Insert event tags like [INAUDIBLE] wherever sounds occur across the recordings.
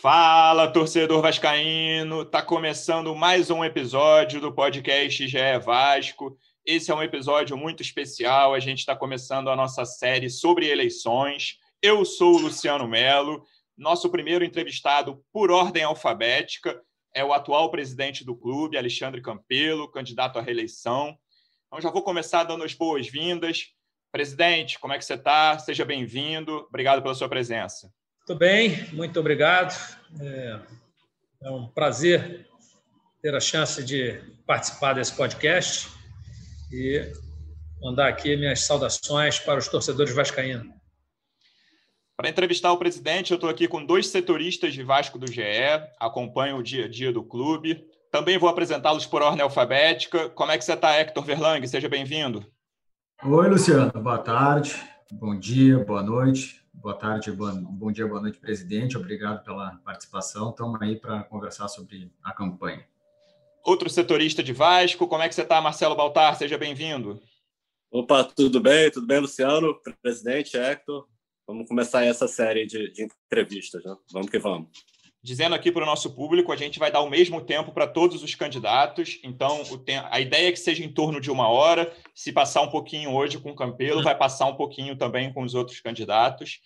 Fala, torcedor vascaíno! Tá começando mais um episódio do podcast GE Vasco. Esse é um episódio muito especial. A gente está começando a nossa série sobre eleições. Eu sou o Luciano Melo. Nosso primeiro entrevistado por ordem alfabética é o atual presidente do clube, Alexandre Campelo, candidato à reeleição. Então já vou começar dando as boas-vindas. Presidente, como é que você está? Seja bem-vindo. Obrigado pela sua presença. Tudo bem, muito obrigado. É, é um prazer ter a chance de participar desse podcast e mandar aqui minhas saudações para os torcedores vascaínos. Para entrevistar o presidente, eu estou aqui com dois setoristas de Vasco do GE, acompanho o dia a dia do clube. Também vou apresentá-los por ordem alfabética. Como é que você está, Hector Verlang? Seja bem-vindo. Oi, Luciano. Boa tarde, bom dia, boa noite. Boa tarde, bom dia, boa noite, presidente. Obrigado pela participação. Estamos aí para conversar sobre a campanha. Outro setorista de Vasco, como é que você está, Marcelo Baltar? Seja bem-vindo. Opa, tudo bem? Tudo bem, Luciano? Presidente, Hector. Vamos começar essa série de, de entrevistas, né? Vamos que vamos. Dizendo aqui para o nosso público, a gente vai dar o mesmo tempo para todos os candidatos. Então, a ideia é que seja em torno de uma hora. Se passar um pouquinho hoje com o Campelo, vai passar um pouquinho também com os outros candidatos.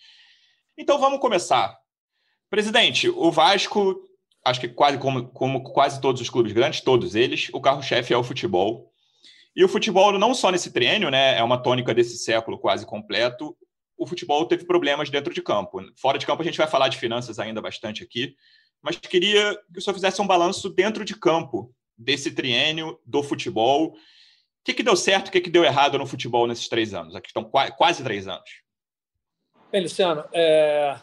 Então, vamos começar. Presidente, o Vasco, acho que quase como, como quase todos os clubes grandes, todos eles, o carro-chefe é o futebol. E o futebol, não só nesse triênio, né, é uma tônica desse século quase completo, o futebol teve problemas dentro de campo. Fora de campo, a gente vai falar de finanças ainda bastante aqui, mas queria que o senhor fizesse um balanço dentro de campo desse triênio do futebol. O que, que deu certo, o que, que deu errado no futebol nesses três anos? Aqui estão quase três anos. Bem, Luciano, é...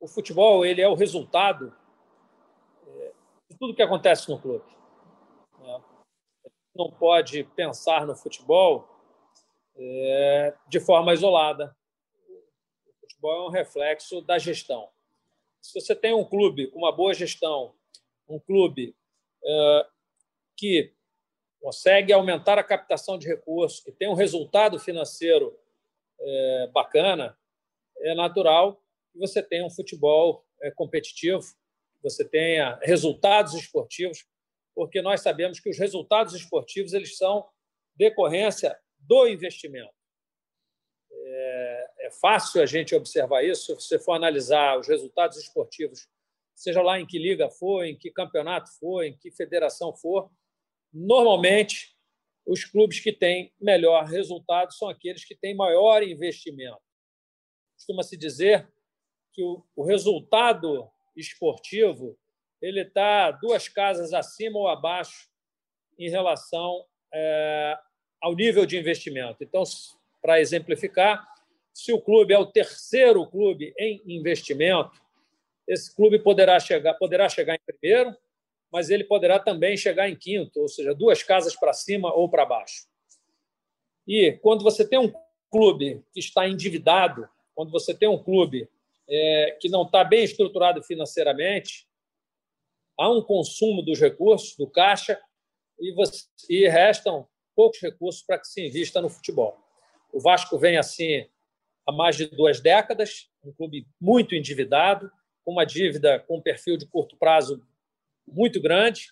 o futebol ele é o resultado é, de tudo que acontece no clube. Né? Não pode pensar no futebol é, de forma isolada. O futebol é um reflexo da gestão. Se você tem um clube com uma boa gestão, um clube é, que consegue aumentar a captação de recursos, que tem um resultado financeiro é, bacana, é natural que você tenha um futebol é, competitivo, que você tenha resultados esportivos, porque nós sabemos que os resultados esportivos eles são decorrência do investimento. É, é, fácil a gente observar isso se você for analisar os resultados esportivos, seja lá em que liga for, em que campeonato for, em que federação for. Normalmente, os clubes que têm melhor resultado são aqueles que têm maior investimento. Costuma-se dizer que o, resultado esportivo ele está duas casas acima ou abaixo em relação é, ao nível de investimento. Então, para exemplificar, se o clube é o terceiro clube em investimento, esse clube poderá chegar, poderá chegar em primeiro, mas ele poderá também chegar em quinto, ou seja, duas casas para cima ou para baixo. E quando você tem um clube que está endividado, quando você tem um clube é, que não está bem estruturado financeiramente, há um consumo dos recursos, do caixa, e, você, e restam poucos recursos para que se invista no futebol. O Vasco vem assim há mais de duas décadas, um clube muito endividado, com uma dívida com um perfil de curto prazo muito grande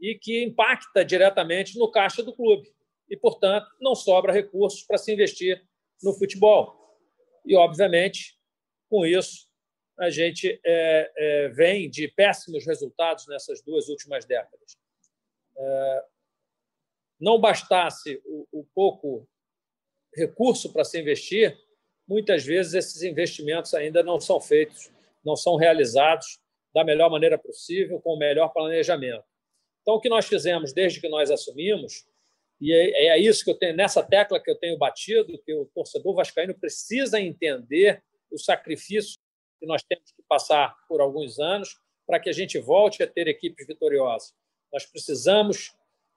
e que impacta diretamente no caixa do clube. E, portanto, não sobra recursos para se investir no futebol. E, obviamente, com isso, a gente é, é, vem de péssimos resultados nessas duas últimas décadas. É, não bastasse o, o pouco recurso para se investir, muitas vezes esses investimentos ainda não são feitos, não são realizados da melhor maneira possível, com o melhor planejamento. Então, o que nós fizemos desde que nós assumimos, e é, é isso que eu tenho, nessa tecla que eu tenho batido, que o torcedor vascaíno precisa entender o sacrifício que nós temos que passar por alguns anos para que a gente volte a ter equipes vitoriosas. Nós precisamos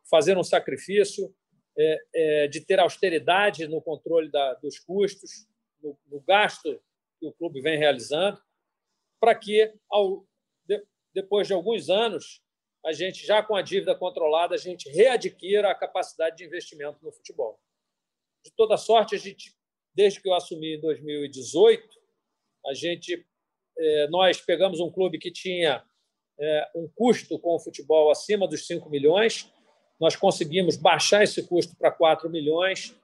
fazer um sacrifício é, é, de ter austeridade no controle da, dos custos, no, no, gasto que o clube vem realizando, para que, ao, de, depois de alguns anos, a gente, já com a dívida controlada, a gente readquira a capacidade de investimento no futebol. De toda sorte, a gente, desde que eu assumi em 2018, a gente, é, nós pegamos um clube que tinha é, um custo com o futebol acima dos 5 milhões, nós conseguimos baixar esse custo para 4 milhões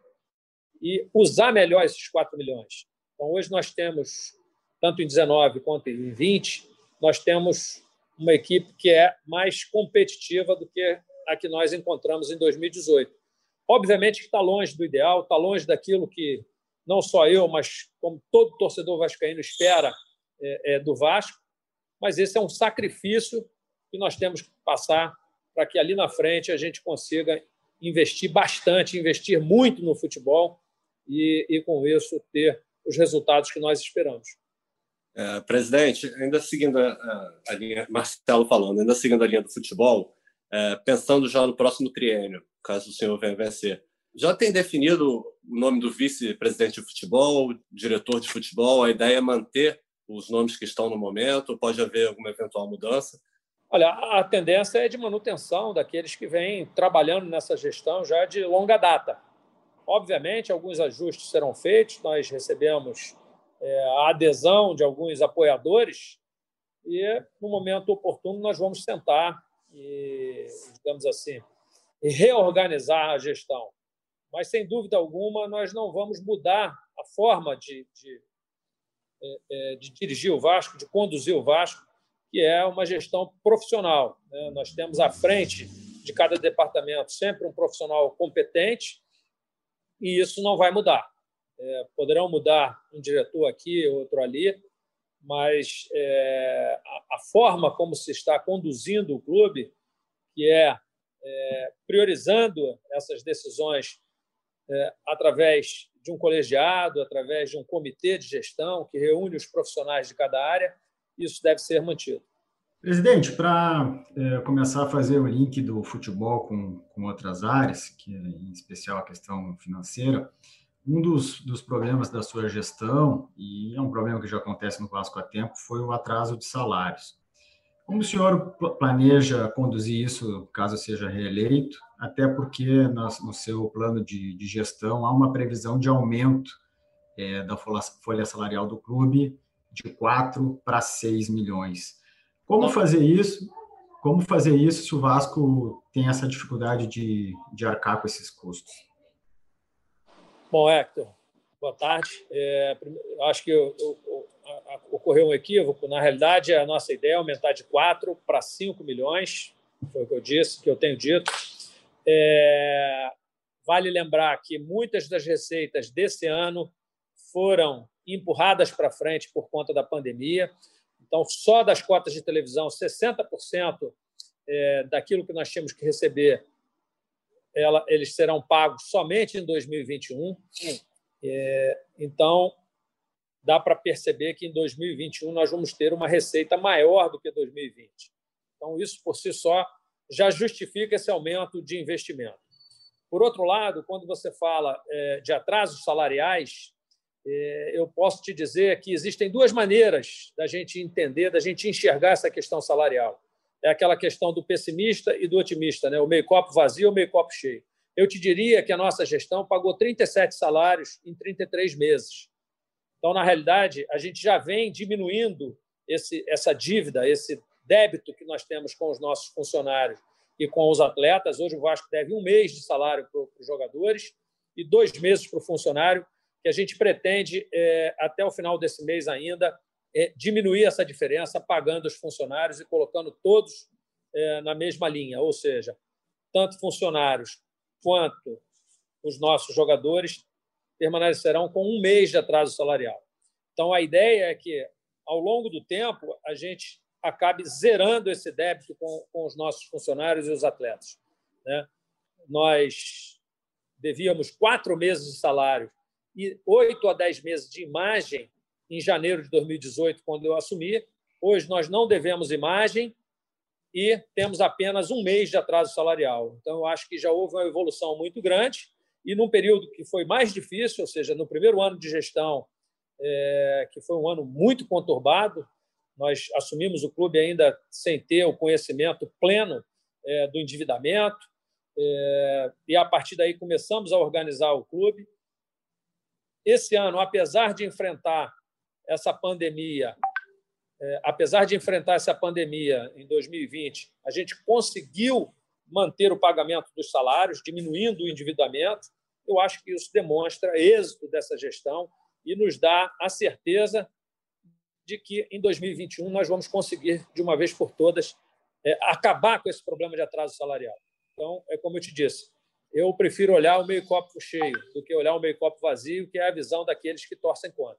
e usar melhor esses 4 milhões. Então, hoje nós temos, tanto em 19 quanto em 20, nós temos uma equipe que é mais competitiva do que a que nós encontramos em 2018. Obviamente que está longe do ideal, está longe daquilo que não só eu, mas como todo torcedor vascaíno espera é, é, do Vasco, mas esse é um sacrifício que nós temos que passar para que ali na frente a gente consiga investir bastante, investir muito no futebol e, e com isso ter os resultados que nós esperamos. É, presidente, ainda seguindo a, a, linha, Marcelo falando, ainda seguindo a linha do futebol, é, pensando já no próximo triênio, caso o senhor venha vencer, já tem definido o nome do vice-presidente de futebol, diretor de futebol? A ideia é manter os nomes que estão no momento? Pode haver alguma eventual mudança? Olha, a tendência é de manutenção daqueles que vêm trabalhando nessa gestão já de longa data. Obviamente, alguns ajustes serão feitos, nós recebemos é, a adesão de alguns apoiadores e, no momento oportuno, nós vamos sentar e, digamos assim, reorganizar a gestão. Mas, sem dúvida alguma, nós não vamos mudar a forma de, de, é, é, de dirigir o Vasco, de conduzir o Vasco, que é uma gestão profissional. Né? Nós temos à frente de cada departamento sempre um profissional competente e isso não vai mudar. É, poderão mudar um diretor aqui, outro ali, mas é, a, a, forma como se está conduzindo o clube, que é, é priorizando essas decisões é, através de um colegiado, através de um comitê de gestão que reúne os profissionais de cada área, isso deve ser mantido. Presidente, para é, começar a fazer o link do futebol com, com outras áreas, que é em especial a questão financeira, um dos, dos problemas da sua gestão, e é um problema que já acontece no Vasco há tempo, foi o atraso de salários. Como o senhor planeja conduzir isso caso seja reeleito? Até porque no, seu plano de, de, gestão há uma previsão de aumento é, da folha salarial do clube de 4 para 6 milhões. Como fazer isso? Como fazer isso se o Vasco tem essa dificuldade de, de arcar com esses custos? Bom, Hector, boa tarde. É, acho que eu, eu, ocorreu um equívoco. Na realidade, a nossa ideia é aumentar de 4 para 5 milhões, foi o que eu disse, que eu tenho dito. É, vale lembrar que muitas das receitas desse ano foram empurradas para frente por conta da pandemia. Então, só das cotas de televisão, 60% é, daquilo que nós tínhamos que receber, eles serão pagos somente em 2021. É, então, dá para perceber que em 2021 nós vamos ter uma receita maior do que 2020. Então, isso por si só já justifica esse aumento de investimento. Por outro lado, quando você fala é, de atrasos salariais, eu posso te dizer que existem duas maneiras da gente entender, da gente enxergar essa questão salarial. É aquela questão do pessimista e do otimista, né? o meio copo vazio o meio copo cheio. Eu te diria que a nossa gestão pagou 37 salários em 33 meses. Então, na realidade, a gente já vem diminuindo esse, essa dívida, esse débito que nós temos com os nossos funcionários e com os atletas. Hoje o Vasco deve um mês de salário para os jogadores e dois meses para o funcionário que a gente pretende, é, até o final desse mês ainda, é, diminuir essa diferença, pagando os funcionários e colocando todos é, na mesma linha, ou seja, tanto funcionários quanto os nossos jogadores permanecerão com um mês de atraso salarial. Então, a ideia é que, ao longo do tempo, a gente acabe zerando esse débito com, com os nossos funcionários e os atletas. Né? Nós devíamos quatro meses de salário 8 a 10 meses de imagem em janeiro de 2018, quando eu assumi. Hoje nós não devemos imagem e temos apenas um mês de atraso salarial. Então, eu acho que já houve uma evolução muito grande e num período que foi mais difícil, ou seja, no primeiro ano de gestão, é, que foi um ano muito conturbado, nós assumimos o clube ainda sem ter o conhecimento pleno é, do endividamento, é, e a partir daí começamos a organizar o clube. Esse ano, apesar de enfrentar essa pandemia, é, apesar de enfrentar essa pandemia em 2020, a gente conseguiu manter o pagamento dos salários, diminuindo o endividamento. Eu acho que isso demonstra êxito dessa gestão e nos dá a certeza de que em 2021 nós vamos conseguir, de uma vez por todas, é, acabar com esse problema de atraso salarial. Então, é como eu te disse, eu prefiro olhar o meio-copo cheio do que olhar o meio-copo vazio, que é a visão daqueles que torcem contra.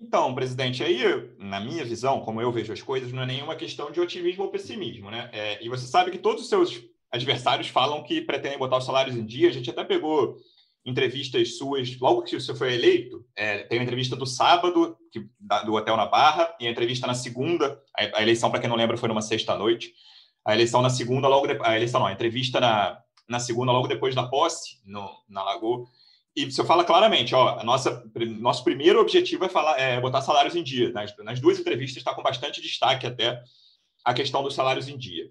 Então, presidente, aí, na minha visão, como eu vejo as coisas, não é nenhuma questão de otimismo ou pessimismo, né? É, e você sabe que todos os seus adversários falam que pretendem botar os salários em dia. A gente até pegou entrevistas suas, logo que você foi eleito, é, tem uma entrevista do sábado, que, da, do Hotel na Barra, e a entrevista na segunda, a, a eleição, para quem não lembra, foi numa sexta-noite, a eleição na segunda, logo depois, a eleição não, a entrevista na, na segunda, logo depois da posse, no, na Lagoa, e você fala claramente, ó, nossa, nosso primeiro objetivo é, falar, é botar salários em dia. Nas, nas duas entrevistas está com bastante destaque até a questão dos salários em dia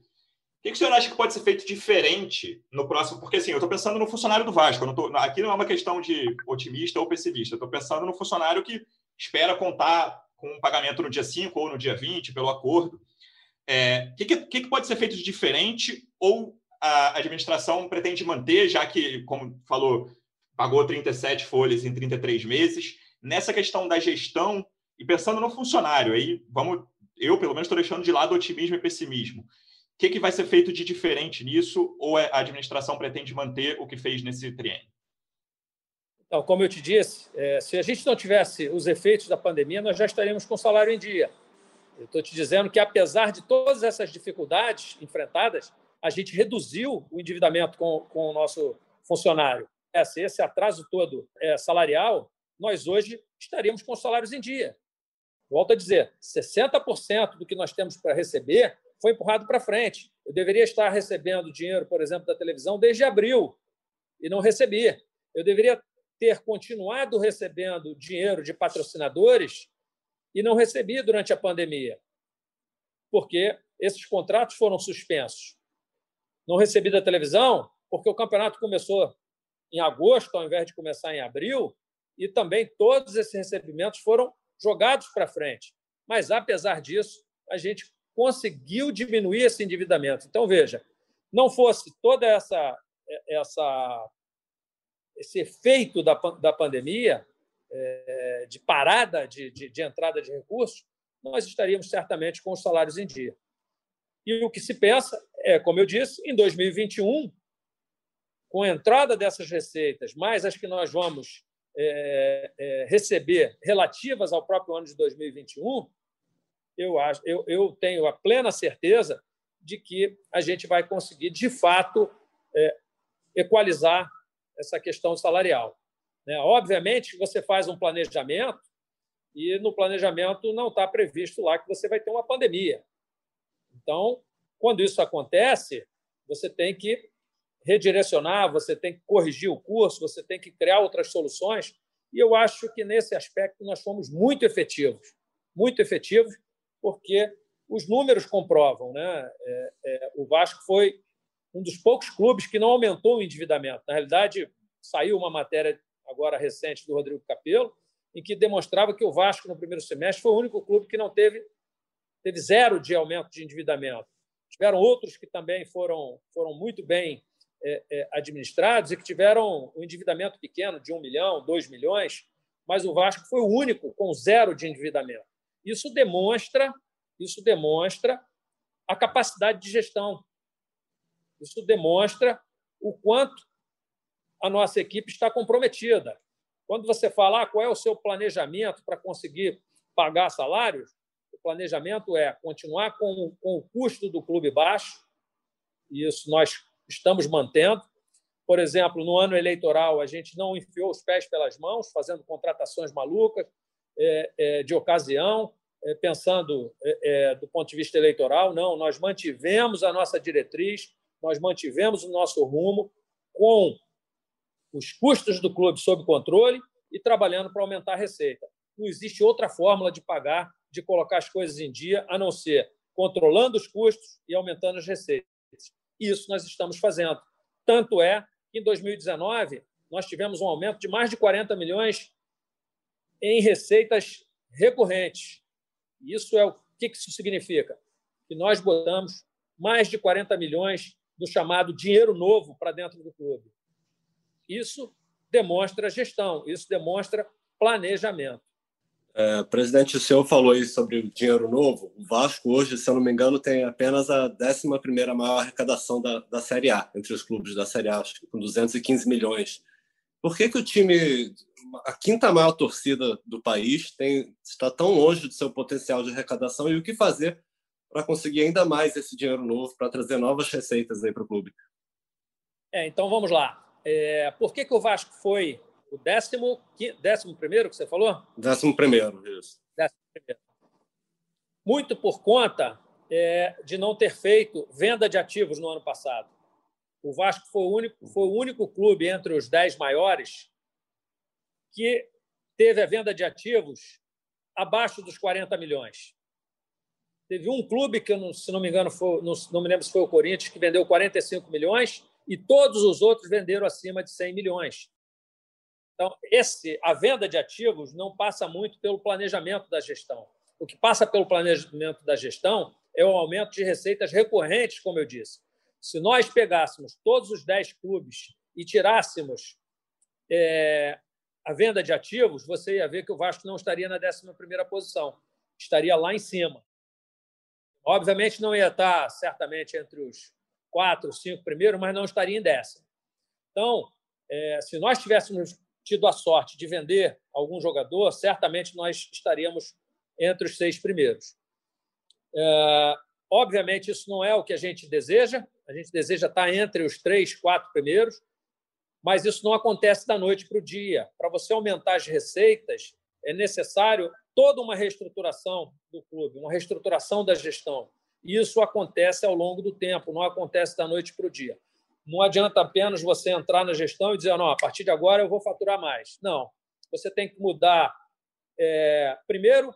que, que o senhor acha que pode ser feito diferente no próximo? Porque assim, eu estou pensando no funcionário do Vasco. Não tô, aqui não é uma questão de otimista ou pessimista. Estou pensando no funcionário que espera contar com um pagamento no dia 5 ou no dia 20, pelo acordo. O é, que, que, que pode ser feito de diferente ou a administração pretende manter, já que, como falou, pagou 37 folhas em 33 meses, nessa questão da gestão e pensando no funcionário, aí vamos, eu pelo menos estou deixando de lado otimismo e pessimismo que, que vai ser feito de diferente nisso ou é, a administração pretende manter o que fez nesse triênio? Então, como eu te disse, é, se a gente não tivesse os efeitos da pandemia, nós já estaríamos com salário em dia. Eu estou te dizendo que, apesar de todas essas dificuldades enfrentadas, a gente reduziu o endividamento com, com o nosso funcionário. Esse, esse atraso todo é, salarial, nós hoje estaríamos com salários em dia. Volto a dizer, 60% do que nós temos para receber foi empurrado para frente. Eu deveria estar recebendo dinheiro, por exemplo, da televisão desde abril e não recebi. Eu deveria ter continuado recebendo dinheiro de patrocinadores e não recebi durante a pandemia, porque esses contratos foram suspensos. Não recebi da televisão porque o campeonato começou em agosto ao invés de começar em abril e também todos esses recebimentos foram jogados para frente. Mas apesar disso, a gente conseguiu diminuir esse endividamento. Então, veja, não fosse toda essa, essa esse efeito da, da pandemia, é, de parada de, de, de entrada de recursos, nós estaríamos certamente com os salários em dia. E o que se pensa é, como eu disse, em 2021, com a entrada dessas receitas, mais as que nós vamos é, é, receber relativas ao próprio ano de 2021, eu, acho, eu, eu tenho a plena certeza de que a gente vai conseguir, de fato, é, equalizar essa questão salarial. Né? Obviamente, você faz um planejamento e no planejamento não está previsto lá que você vai ter uma pandemia. Então, quando isso acontece, você tem que redirecionar, você tem que corrigir o curso, você tem que criar outras soluções. E eu acho que nesse aspecto nós fomos muito efetivos, muito efetivos, porque os números comprovam. Né? É, é, o Vasco foi um dos poucos clubes que não aumentou o endividamento. Na realidade, saiu uma matéria agora recente do Rodrigo Capello, em que demonstrava que o Vasco, no primeiro semestre, foi o único clube que não teve, teve zero de aumento de endividamento. Tiveram outros que também foram, foram muito bem é, é, administrados e que tiveram um endividamento pequeno, de um milhão, dois milhões, mas o Vasco foi o único com zero de endividamento. Isso demonstra, isso demonstra a capacidade de gestão. Isso demonstra o quanto a nossa equipe está comprometida. Quando você fala ah, qual é o seu planejamento para conseguir pagar salários, planejamento é continuar com, com o custo do clube baixo, e isso nós estamos mantendo. Por exemplo, no ano eleitoral, a gente não enfiou os pés pelas mãos, fazendo contratações malucas, é, é, de ocasião. é, pensando é, do ponto de vista eleitoral, não, nós mantivemos a nossa diretriz, nós mantivemos o nosso rumo com os custos do clube sob controle e trabalhando para aumentar a receita. Não existe outra fórmula de pagar, de colocar as coisas em dia, a não ser controlando os custos e aumentando as receitas. Isso nós estamos fazendo. Tanto é que em 2019 nós tivemos um aumento de mais de 40 milhões em receitas recorrentes. Isso é o que isso significa? Que nós botamos mais de 40 milhões do chamado dinheiro novo para dentro do clube. Isso demonstra gestão, isso demonstra planejamento. É, presidente, o senhor falou aí sobre o dinheiro novo. O Vasco hoje, se eu não me engano, tem apenas a 11 maior arrecadação da, da Série A, entre os clubes da Série A, com 215 milhões. Por que, que o time, a quinta maior torcida do país, tem, está tão longe do seu potencial de arrecadação e o que fazer para conseguir ainda mais esse dinheiro novo, para trazer novas receitas aí para o clube? É, então vamos lá. É, por que, que o Vasco foi o décimo, décimo primeiro que você falou? Décimo primeiro, isso. Décimo primeiro. Muito por conta é, de não ter feito venda de ativos no ano passado. O Vasco foi o único, foi o único clube entre os dez maiores que teve a venda de ativos abaixo dos 40 milhões. Teve um clube que, se não me engano, foi, não, não me lembro se foi o Corinthians, que vendeu 45 milhões e todos os outros venderam acima de 100 milhões. Então, esse, a venda de ativos não passa muito pelo planejamento da gestão. O que passa pelo planejamento da gestão é o aumento de receitas recorrentes, como eu disse. Se nós pegássemos todos os 10 clubes e tirássemos é, a venda de ativos, você ia ver que o Vasco não estaria na 11 posição, estaria lá em cima. Obviamente não ia estar certamente entre os quatro, cinco primeiros, mas não estaria em décimo. Então, é, se nós tivéssemos tido a sorte de vender algum jogador, certamente nós estaríamos entre os seis primeiros. É, obviamente, isso não é o que a gente deseja, a gente deseja estar entre os três, quatro primeiros, mas isso não acontece da noite para o dia. Para você aumentar as receitas, é necessário toda uma reestruturação do clube, uma reestruturação da gestão. Isso acontece ao longo do tempo, não acontece da noite para o dia. Não adianta apenas você entrar na gestão e dizer, não, a partir de agora eu vou faturar mais. Não. Você tem que mudar. É... primeiro,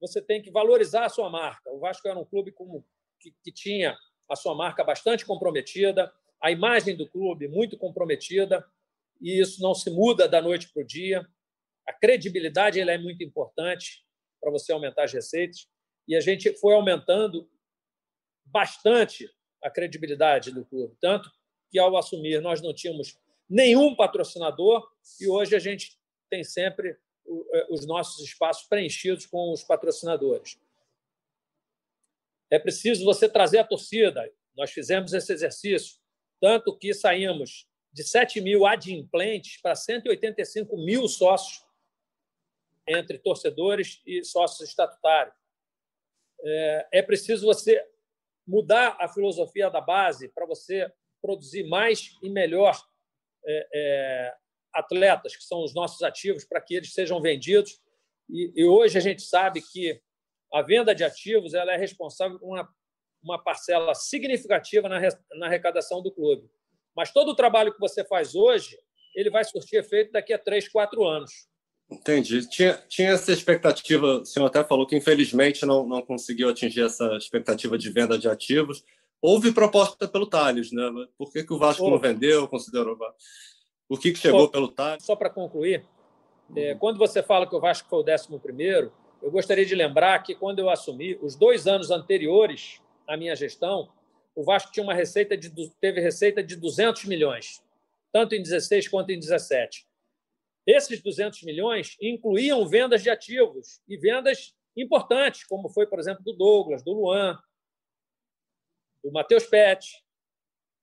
você tem que valorizar a sua marca. O Vasco era um clube que, que tinha a sua marca bastante comprometida, a imagem do clube muito comprometida, e isso não se muda da noite para o dia. A credibilidade ela é muito importante para você aumentar as receitas, e a gente foi aumentando bastante a credibilidade do clube, tanto que ao assumir nós não tínhamos nenhum patrocinador e hoje a gente tem sempre é, os nossos espaços preenchidos com os patrocinadores. É preciso você trazer a torcida. Nós fizemos esse exercício, tanto que saímos de 7 mil adimplentes para 185 mil sócios entre torcedores e sócios estatutários. É, é preciso você mudar a filosofia da base para você produzir mais e melhor é, é, atletas, que são os nossos ativos, para que eles sejam vendidos. E, e, hoje a gente sabe que a venda de ativos ela é responsável por uma, uma parcela significativa na, na arrecadação do clube. Mas todo o trabalho que você faz hoje, ele vai surtir efeito daqui a três, quatro anos. Entendi. Tinha, tinha essa expectativa, o senhor até falou que infelizmente não, não conseguiu atingir essa expectativa de venda de ativos. Houve proposta pelo Thales, né? Por que, que o Vasco não vendeu, considerou? O que, que chegou pelo Thales? Só para concluir, é, quando você fala que o Vasco foi o décimo primeiro, eu gostaria de lembrar que quando eu assumi, os dois anos anteriores à minha gestão, o Vasco tinha uma receita de, teve receita de 200 milhões, tanto em 16 quanto em 17. Esses 200 milhões incluíam vendas de ativos e vendas importantes, como foi, por exemplo, do Douglas, do Luan, do Matheus Pet,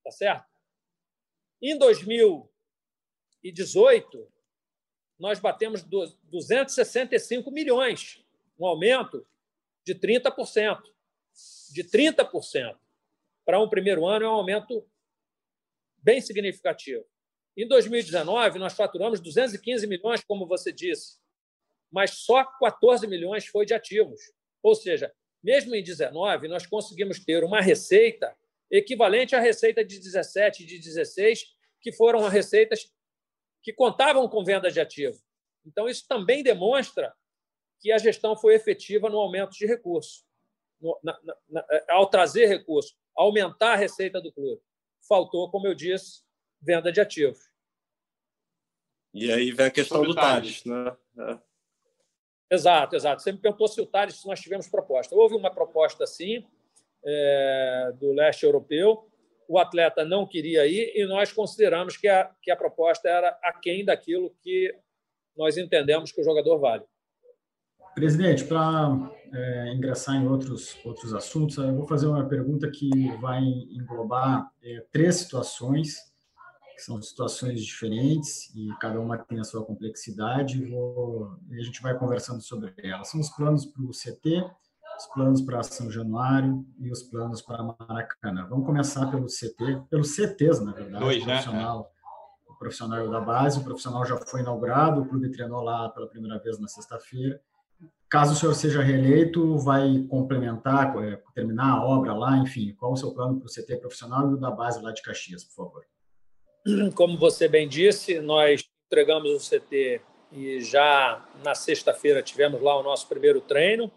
tá certo? Em 2018, nós batemos 265 milhões, um aumento de 30%. De 30% para um primeiro ano é um aumento bem significativo. Em 2019, nós faturamos 215 milhões, como você disse, mas só 14 milhões foi de ativos. Ou seja, mesmo em 19, nós conseguimos ter uma receita equivalente à receita de 17 e de 16, que foram receitas que contavam com venda de ativo. Então, isso também demonstra que a gestão foi efetiva no aumento de recursos, no, na, na, ao trazer recursos, aumentar a receita do clube. Faltou, como eu disse, venda de ativos. E aí vem a questão do Tales, né? É. Exato, exato. Você me perguntou se o Tales, se nós tivemos proposta. Houve uma proposta, sim, é, do leste europeu. O atleta não queria ir e nós consideramos que a, que a proposta era aquém daquilo que nós entendemos que o jogador vale. Presidente, para é, ingressar em outros, outros assuntos, eu vou fazer uma pergunta que vai englobar é, três situações, que são situações diferentes e cada uma tem a sua complexidade, vou, e a gente vai conversando sobre elas. São os planos para o CT, os planos para São Januário e os planos para Maracanã. Vamos começar pelo CT, pelos CTs, na verdade. Dois, né? Profissional, o profissional da base, o profissional já foi inaugurado, o clube treinou lá pela primeira vez na sexta-feira Caso o senhor seja reeleito, vai complementar, é, terminar a obra lá, enfim, qual o seu plano para o CT profissional e o da base lá de Caxias, por favor? [CLEARS THROAT] Como você bem disse, nós entregamos o CT e já na sexta-feira tivemos lá o nosso primeiro treino.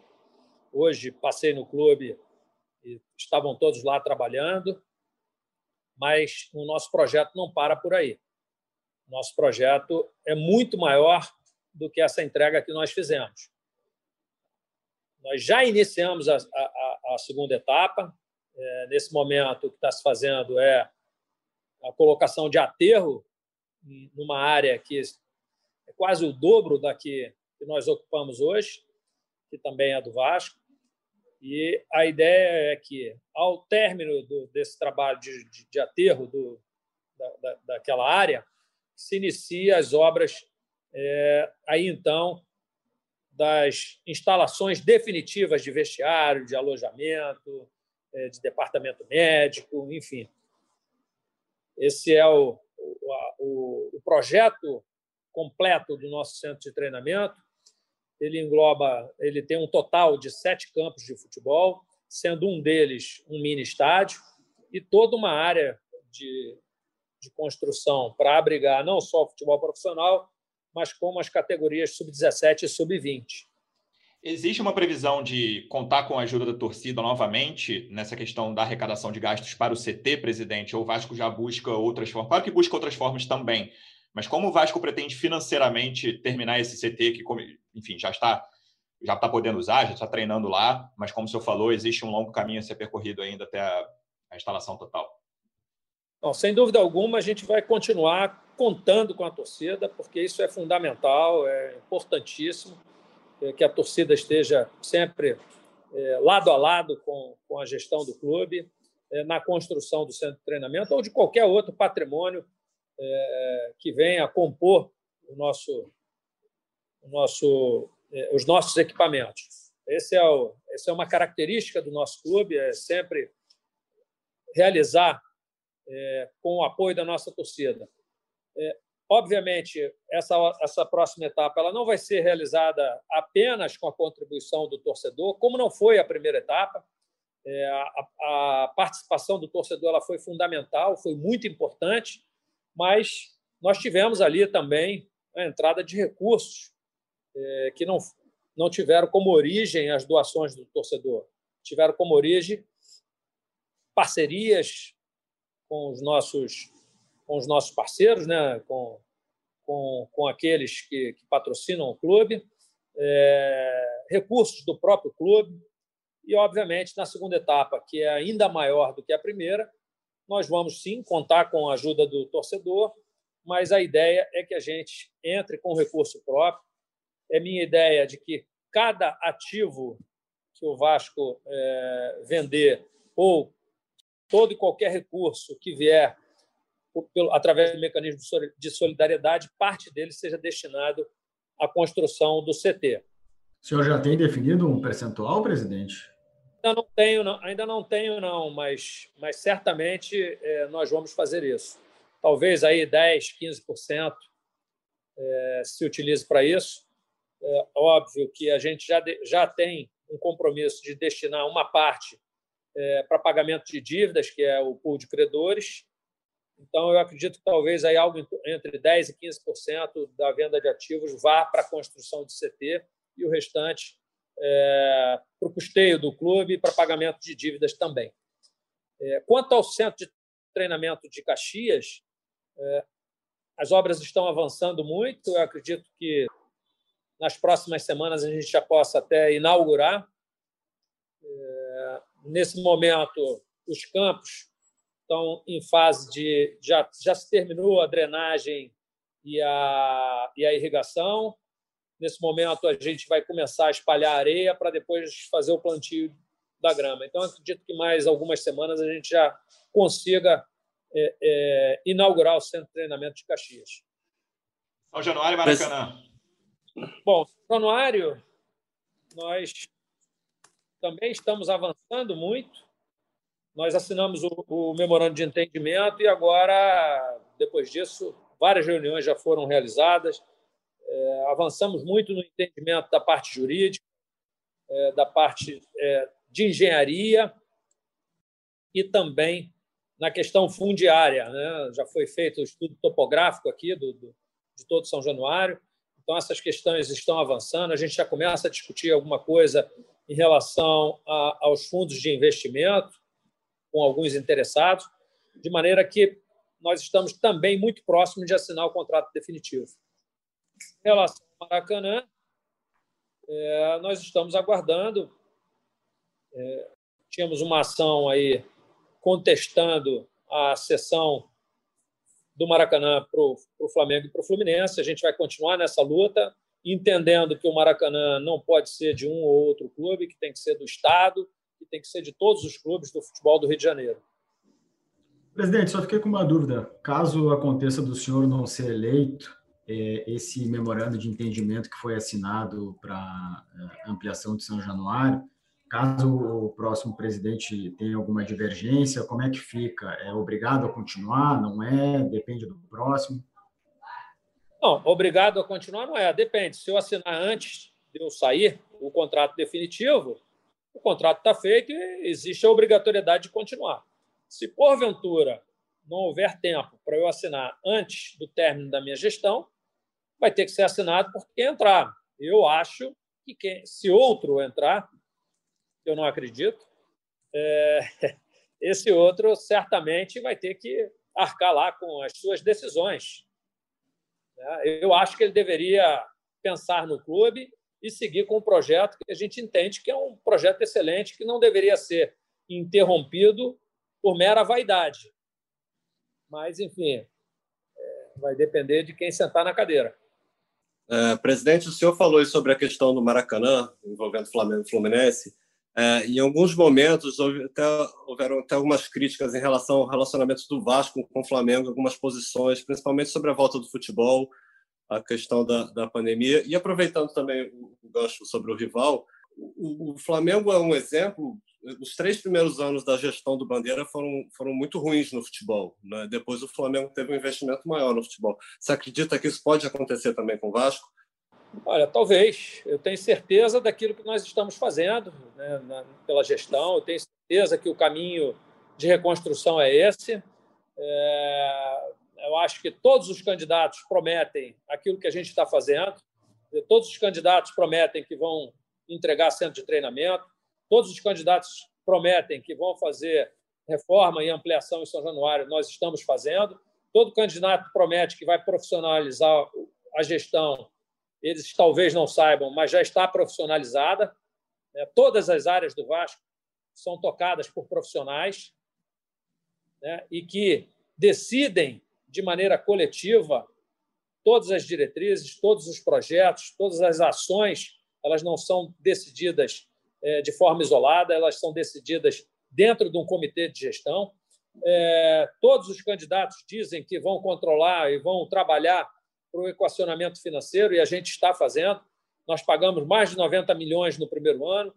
Hoje passei no clube e estavam todos lá trabalhando, mas o nosso projeto não para por aí. Nosso projeto é muito maior do que essa entrega que nós fizemos. Nós já iniciamos a, a, a segunda etapa. É, nesse momento, o que está se fazendo é a colocação de aterro numa área que é quase o dobro da que, nós ocupamos hoje, que também é do Vasco. E a ideia é que, ao término do, desse trabalho de, de, de aterro do, da, da, daquela área, se inicie as obras é, aí então das instalações definitivas de vestiário, de alojamento, é, de departamento médico, enfim. Esse é o, o, o projeto completo do nosso centro de treinamento. Ele engloba, ele tem um total de sete campos de futebol, sendo um deles um mini estádio e toda uma área de, de construção para abrigar não só o futebol profissional, mas como as categorias sub-17 e sub-20. Existe uma previsão de contar com a ajuda da torcida novamente nessa questão da arrecadação de gastos para o CT, presidente? Ou o Vasco já busca outras formas? Claro que busca outras formas também, mas como o Vasco pretende financeiramente terminar esse CT que, enfim, já está já está podendo usar, já está treinando lá, mas como o senhor falou, existe um longo caminho a ser percorrido ainda até a, a instalação total. Bom, sem dúvida alguma, a gente vai continuar contando com a torcida, porque isso é fundamental, é importantíssimo que a torcida esteja sempre é, lado a lado com, com a gestão do clube, é, na construção do centro de treinamento ou de qualquer outro patrimônio que venha a compor o nosso, o nosso, os nossos equipamentos. Esse é, o, essa é uma característica do nosso clube, é sempre realizar com o apoio da nossa torcida. Obviamente, essa, essa próxima etapa ela não vai ser realizada apenas com a contribuição do torcedor, como não foi a primeira etapa. É, a, a, participação do torcedor ela foi fundamental, foi muito importante, mas nós tivemos ali também a entrada de recursos é, que não, não tiveram como origem as doações do torcedor, tiveram como origem parcerias com os nossos com os nossos parceiros, né? com, com, com aqueles que, que patrocinam o clube, é, recursos do próprio clube e, obviamente, na segunda etapa, que é ainda maior do que a primeira, nós vamos sim contar com a ajuda do torcedor, mas a ideia é que a gente entre com recurso próprio. É minha ideia de que cada ativo que o Vasco é, vender ou todo e qualquer recurso que vier através do mecanismo de solidariedade, parte dele seja destinado à construção do CT. O senhor já tem definido um percentual, presidente? Ainda não tenho, não, ainda não tenho, não, mas, mas certamente é, nós vamos fazer isso. Talvez aí 10, 15% é, se utilize para isso. É óbvio que a gente já, de, já tem um compromisso de destinar uma parte é, para pagamento de dívidas, que é o pool de credores. Então, eu acredito que talvez aí algo entre 10% e 15% da venda de ativos vá para a construção de CT e o restante é, para o custeio do clube e para pagamento de dívidas também. É, quanto ao centro de treinamento de Caxias, é, as obras estão avançando muito. Eu acredito que nas próximas semanas a gente já possa até inaugurar. É, nesse momento, os campos estão em fase de. Já, já se terminou a drenagem e a, e a irrigação. Nesse momento, a gente vai começar a espalhar areia para depois fazer o plantio da grama. Então, acredito que mais algumas semanas a gente já consiga é, é, inaugurar o centro de treinamento de Caxias. São Januário Maracanã. Bom, Januário, nós também estamos avançando muito. Nós assinamos o, o memorando de entendimento e agora, depois disso, várias reuniões já foram realizadas. É, avançamos muito no entendimento da parte jurídica, é, da parte é, de engenharia e também na questão fundiária. Né? Já foi feito o estudo topográfico aqui do, do, de todo São Januário, então essas questões estão avançando. A gente já começa a discutir alguma coisa em relação a, aos fundos de investimento com alguns interessados, de maneira que nós estamos também muito próximos de assinar o contrato definitivo. Em relação ao Maracanã, é, nós estamos aguardando. É, tínhamos uma ação aí contestando a cessão do Maracanã para o Flamengo e para o Fluminense. A gente vai continuar nessa luta, entendendo que o Maracanã não pode ser de um ou outro clube, que tem que ser do Estado, que tem que ser de todos os clubes do futebol do Rio de Janeiro. Presidente, só fiquei com uma dúvida. Caso aconteça do senhor não ser eleito, é, esse memorando de entendimento que foi assinado para é, ampliação de São Januário, caso o próximo presidente tenha alguma divergência, como é que fica? É obrigado a continuar? Não é? Depende do próximo? Não, obrigado a continuar não é. Depende. Se eu assinar antes de eu sair o contrato definitivo, o contrato está feito e existe a obrigatoriedade de continuar. Se porventura não houver tempo para eu assinar antes do término da minha gestão, vai ter que ser assinado por quem entrar. Eu acho que quem, se outro entrar, eu não acredito, é, [LAUGHS] esse outro certamente vai ter que arcar lá com as suas decisões. Né? Eu acho que ele deveria pensar no clube e seguir com o projeto que a gente entende que é um projeto excelente, que não deveria ser interrompido por mera vaidade. Mas, enfim, é, vai depender de quem sentar na cadeira. É, presidente, o senhor falou sobre a questão do Maracanã, envolvendo Flamengo e Fluminense. É, em alguns momentos houve até, houveram até algumas críticas em relação ao relacionamento do Vasco com o Flamengo, algumas posições, principalmente sobre a volta do futebol, a questão da, da pandemia. E aproveitando também o, o gancho sobre o rival, o, o, Flamengo é um exemplo. Os três primeiros anos da gestão do Bandeira foram, foram muito ruins no futebol. Né? Depois o Flamengo teve um investimento maior no futebol. Você acredita que isso pode acontecer também com o Vasco? Olha, talvez. Eu tenho certeza daquilo que nós estamos fazendo né, na, pela gestão. Eu tenho certeza que o caminho de reconstrução é esse. É, eu acho que todos os candidatos prometem aquilo que a gente está fazendo. Todos os candidatos prometem que vão entregar centro de treinamento. Todos os candidatos prometem que vão fazer reforma e ampliação em São Januário. Nós estamos fazendo. Todo candidato promete que vai profissionalizar a gestão eles talvez não saibam, mas já está profissionalizada. Né? Todas as áreas do Vasco são tocadas por profissionais né? e que decidem de maneira coletiva todas as diretrizes, todos os projetos, todas as ações. Elas não são decididas é, de forma isolada, elas são decididas dentro de um comitê de gestão. É, todos os candidatos dizem que vão controlar e vão trabalhar para o equacionamento financeiro, e a gente está fazendo. Nós pagamos mais de 90 milhões no primeiro ano,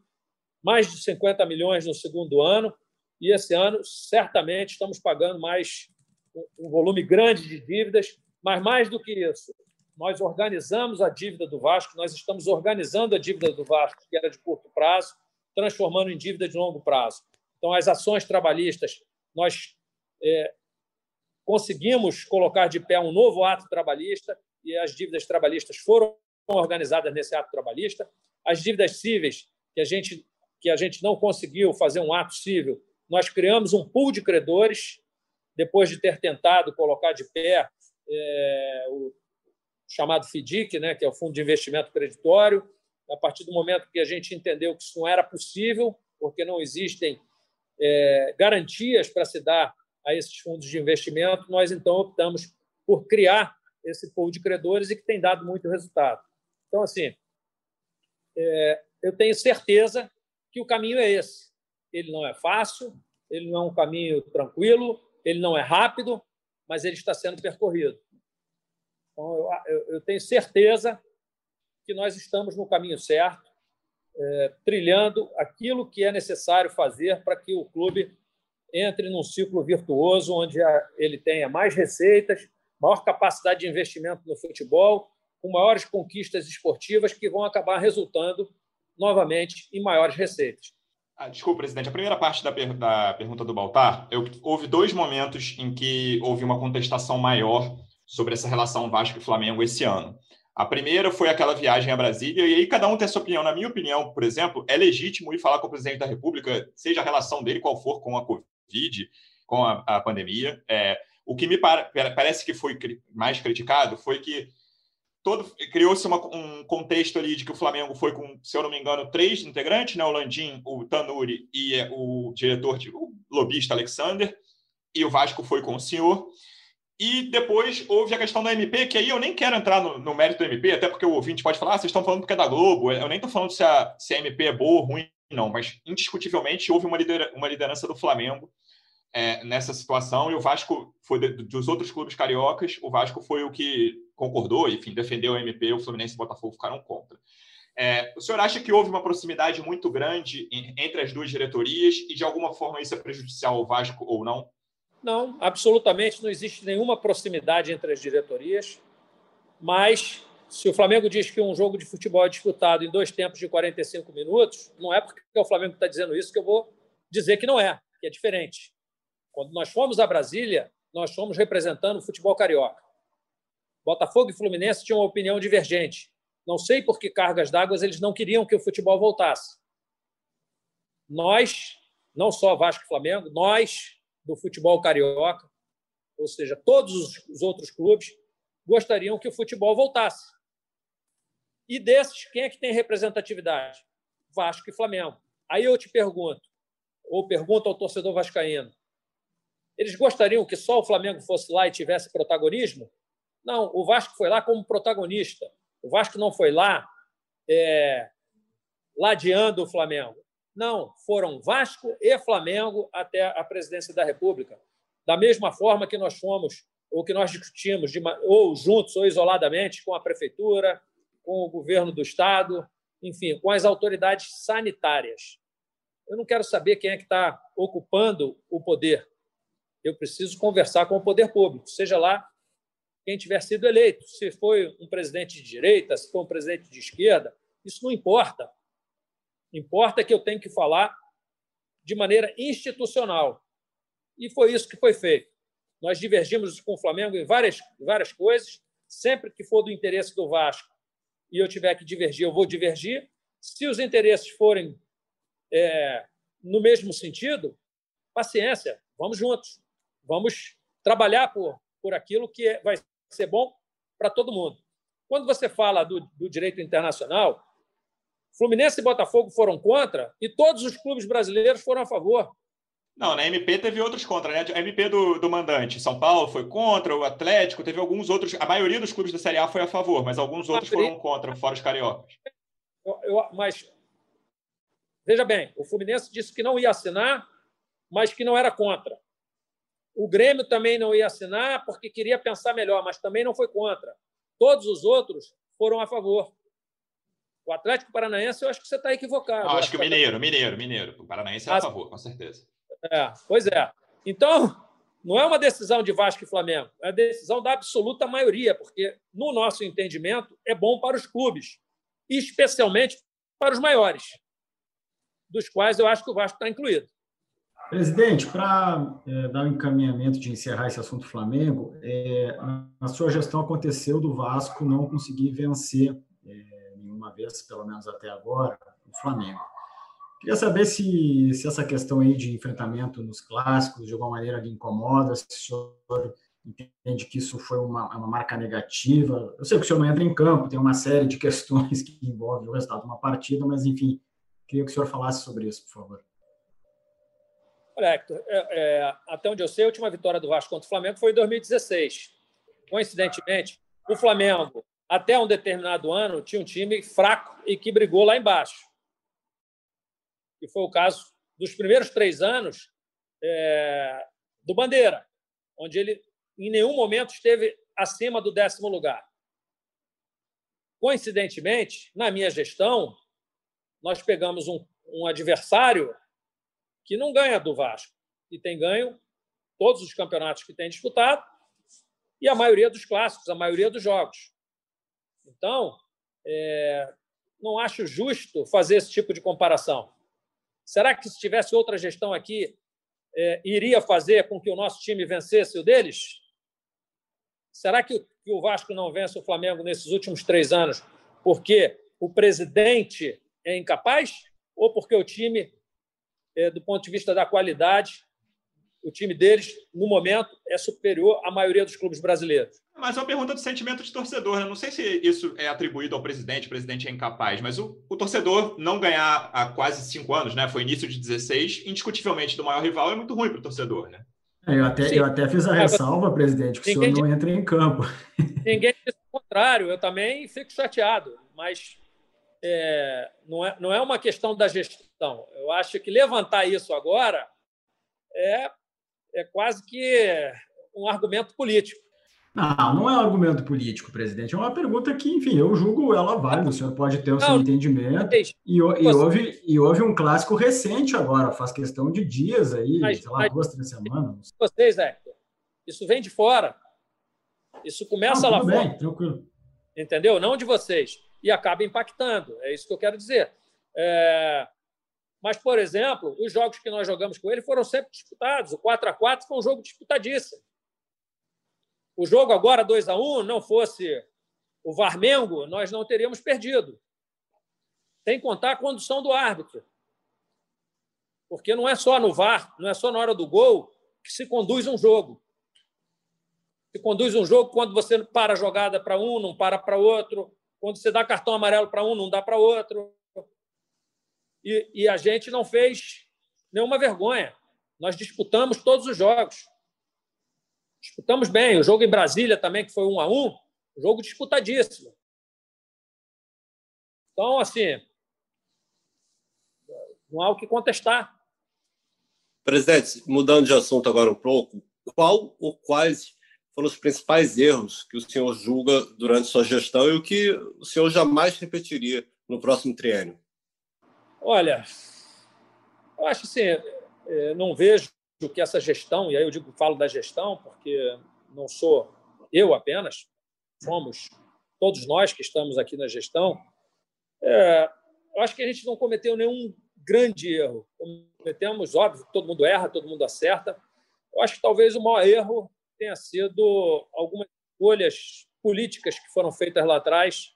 mais de 50 milhões no segundo ano, e esse ano, certamente, estamos pagando mais um volume grande de dívidas, mas mais do que isso, nós organizamos a dívida do Vasco, nós estamos organizando a dívida do Vasco, que era de curto prazo, transformando em dívida de longo prazo. Então, as ações trabalhistas, nós é, conseguimos colocar de pé um novo ato trabalhista e as dívidas trabalhistas foram organizadas nesse ato trabalhista. As dívidas cíveis, que a gente, que a gente não conseguiu fazer um ato civil, nós criamos um pool de credores, depois de ter tentado colocar de pé é, o chamado FDIC, né, que é o Fundo de Investimento Creditório. A partir do momento que a gente entendeu que isso não era possível, porque não existem é, garantias para se dar a esses fundos de investimento, nós então optamos por criar esse pool de credores e que tem dado muito resultado. Então, assim, é, eu tenho certeza que o caminho é esse. Ele não é fácil, ele não é um caminho tranquilo, ele não é rápido, mas ele está sendo percorrido. Então, eu, eu, tenho certeza que nós estamos no caminho certo, é, trilhando aquilo que é necessário fazer para que o clube entre num ciclo virtuoso onde a, ele tenha mais receitas, maior capacidade de investimento no futebol, com maiores conquistas esportivas que vão acabar resultando novamente em maiores receitas. Ah, desculpa, presidente. A primeira parte da, per da pergunta do Baltar, eu, houve dois momentos em que houve uma contestação maior sobre essa relação Vasco e Flamengo esse ano. A primeira foi aquela viagem a Brasília, e aí cada um tem a sua opinião. Na minha opinião, por exemplo, é legítimo ir falar com o presidente da República, seja a relação dele qual for com a Covid, com a, a pandemia. É, o que me para, parece que foi mais criticado foi que todo criou-se um contexto ali de que o Flamengo foi com, se eu não me engano, três integrantes, né? O Landim, o Tanuri e é, o diretor, de, o lobista Alexander, e o Vasco foi com o senhor. E depois houve a questão da MP, que aí eu nem quero entrar no, no mérito da MP, até porque o ouvinte pode falar, ah, vocês estão falando porque é da Globo, eu nem estou falando se a, se a MP é boa ou ruim, não, mas indiscutivelmente houve uma, lidera, uma liderança do Flamengo é, nessa situação, e o Vasco foi de, dos outros clubes cariocas, o Vasco foi o que concordou, enfim, defendeu a MP, o Fluminense e o Botafogo ficaram contra. É, o senhor acha que houve uma proximidade muito grande entre as duas diretorias e, de alguma forma, isso é prejudicial ao Vasco ou não? Não, absolutamente não existe nenhuma proximidade entre as diretorias, mas se o Flamengo diz que um jogo de futebol é disputado em dois tempos de 45 minutos, não é porque o Flamengo está dizendo isso que eu vou dizer que não é, que é diferente. Quando nós fomos a Brasília, nós fomos representando o futebol carioca. Botafogo e Fluminense tinham uma opinião divergente. Não sei por que cargas d'água eles não queriam que o futebol voltasse. Nós, não só Vasco e Flamengo, nós do futebol carioca, ou seja, todos os outros clubes, gostariam que o futebol voltasse. E desses, quem é que tem representatividade? Vasco e Flamengo. Aí eu te pergunto, ou pergunto ao torcedor vascaíno, eles gostariam que só o Flamengo fosse lá e tivesse protagonismo? Não, o Vasco foi lá como protagonista. O Vasco não foi lá é, ladeando o Flamengo. Não, foram Vasco e Flamengo até a presidência da República. Da mesma forma que nós fomos, ou que nós discutimos, de, ou juntos ou isoladamente, com a prefeitura, com o governo do Estado, enfim, com as autoridades sanitárias. Eu não quero saber quem é que está ocupando o poder. Eu preciso conversar com o poder público, seja lá quem tiver sido eleito. Se foi um presidente de direita, se foi um presidente de esquerda, isso não importa. Importa que eu tenho que falar de maneira institucional. E foi isso que foi feito. Nós divergimos com o Flamengo em várias, várias coisas. Sempre que for do interesse do Vasco e eu tiver que divergir, eu vou divergir. Se os interesses forem é, no mesmo sentido, paciência, vamos juntos. Vamos trabalhar por, por aquilo que é, vai ser bom para todo mundo. Quando você fala do, do direito internacional, Fluminense e Botafogo foram contra e todos os clubes brasileiros foram a favor. Não, na MP teve outros contra, né? A MP do, do mandante, São Paulo foi contra, o Atlético, teve alguns outros. A maioria dos clubes da Série A foi a favor, mas alguns outros foram contra, fora os cariocas. Eu, eu, mas, veja bem, o Fluminense disse que não ia assinar, mas que não era contra. O Grêmio também não ia assinar porque queria pensar melhor, mas também não foi contra. Todos os outros foram a favor. O Atlético Paranaense, eu acho que você está equivocado. acho, acho que o Mineiro, Mineiro, Mineiro. O Paranaense é a favor, com certeza. É, pois é. Então, não é uma decisão de Vasco e Flamengo, é a decisão da absoluta maioria, porque, no nosso entendimento, é bom para os clubes, especialmente para os maiores, dos quais eu acho que o Vasco está incluído. Presidente, para é, dar um encaminhamento de encerrar esse assunto Flamengo, é, na sua gestão aconteceu do Vasco não conseguir vencer é, nenhuma vez, pelo menos até agora, o Flamengo. Queria saber se, se essa questão aí de enfrentamento nos clássicos de alguma maneira lhe incomoda, se o senhor entende que isso foi uma, uma marca negativa. Eu sei que o senhor não entra em campo, tem uma série de questões que envolvem o resultado de uma partida, mas enfim, queria que o senhor falasse sobre isso, por favor. Olha, Hector, é, é, até onde eu sei, a última vitória do Vasco contra o Flamengo foi em 2016. Coincidentemente, o Flamengo, até um determinado ano, tinha um time fraco e que brigou lá embaixo que foi o caso dos primeiros três anos é, do Bandeira, onde ele em nenhum momento esteve acima do décimo lugar. Coincidentemente, na minha gestão, nós pegamos um, um adversário que não ganha do Vasco e tem ganho todos os campeonatos que tem disputado e a maioria dos clássicos, a maioria dos jogos. Então, é, não acho justo fazer esse tipo de comparação. Será que se tivesse outra gestão aqui, é, iria fazer com que o nosso time vencesse o deles? Será que, que o Vasco não vence o Flamengo nesses últimos três anos porque o presidente é incapaz ou porque o time, do ponto de vista da qualidade, o time deles, no momento, é superior à maioria dos clubes brasileiros? Mas é uma pergunta do sentimento de torcedor. Né? Não sei se isso é atribuído ao presidente, o presidente é incapaz, mas o, o, torcedor não ganhar há quase cinco anos, né? Foi início de 16, indiscutivelmente do maior rival, é muito ruim para o torcedor, né? É, eu até, eu até fiz a ressalva, presidente, que o senhor não entra em campo. Ninguém diz o contrário, eu também fico chateado, mas é, não, é, não é uma questão da gestão. Eu acho que levantar isso agora é, é quase que um argumento político. Não, não é um argumento político, presidente. É uma pergunta que, enfim, eu julgo ela válida. O senhor pode ter o seu não, entendimento. E, e, houve, e houve um clássico recente agora, faz questão de dias aí, mas, sei lá, mas, duas, três semanas. Vocês, Hector, isso vem de fora. Isso começa não, lá bem, fora. Tranquilo. Entendeu? Não de vocês. E acaba impactando. É isso que eu quero dizer. É... Mas, por exemplo, os jogos que nós jogamos com ele foram sempre disputados. O 4 a 4 foi um jogo disputadíssimo o jogo agora 2 a 1 não fosse o Varmengo, nós não teríamos perdido. Tem que contar a condução do árbitro. Porque não é só no VAR, não é só na hora do gol que se conduz um jogo. Se conduz um jogo quando você para a jogada para um, não para para outro. Quando você dá cartão amarelo para um, não dá para outro. E, e a gente não fez nenhuma vergonha. Nós disputamos todos os jogos. Disputamos bem. O jogo em Brasília também, que foi um a um, jogo disputadíssimo. Então, assim, não há o que contestar. Presidente, mudando de assunto agora um pouco, qual ou quais foram os principais erros que o senhor julga durante sua gestão e o que o senhor jamais repetiria no próximo triênio? Olha, eu acho assim, é, não vejo que essa gestão, e aí eu digo, falo da gestão, porque não sou eu apenas, somos todos nós que estamos aqui na gestão, é, eu acho que a gente não cometeu nenhum grande erro. Cometemos, óbvio, todo mundo erra, todo mundo acerta. Eu acho que talvez o maior erro tenha sido algumas escolhas políticas que foram feitas lá atrás,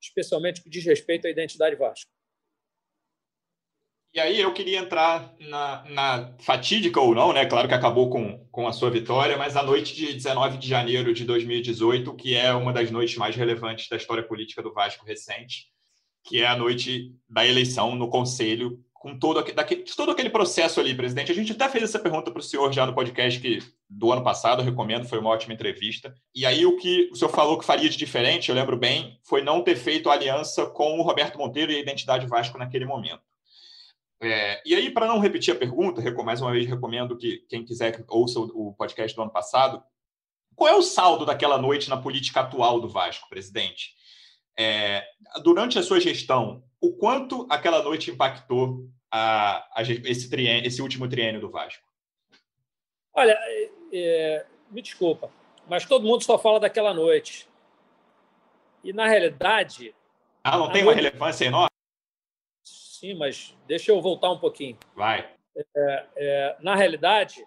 especialmente que diz respeito à identidade Vasco. E aí eu queria entrar na, na, fatídica ou não, né? Claro que acabou com, com a sua vitória, mas a noite de 19 de janeiro de 2018, que é uma das noites mais relevantes da história política do Vasco recente, que é a noite da eleição no Conselho, com todo, daquele, todo aquele processo ali, presidente. A gente até fez essa pergunta para o senhor já no podcast que, do ano passado, eu recomendo, foi uma ótima entrevista. E aí o que o senhor falou que faria de diferente, eu lembro bem, foi não ter feito aliança com o Roberto Monteiro e a Identidade Vasco naquele momento. É, e aí, para não repetir a pergunta, mais uma vez recomendo que quem quiser ouça o podcast do ano passado. Qual é o saldo daquela noite na política atual do Vasco, presidente? É, durante a sua gestão, o quanto aquela noite impactou a, a, esse, triênio, esse último triênio do Vasco? Olha, é, me desculpa, mas todo mundo só fala daquela noite. E, na realidade. Ah, não tem noite... uma relevância enorme? Sim, mas deixa eu voltar um pouquinho. Vai. É, é, na realidade,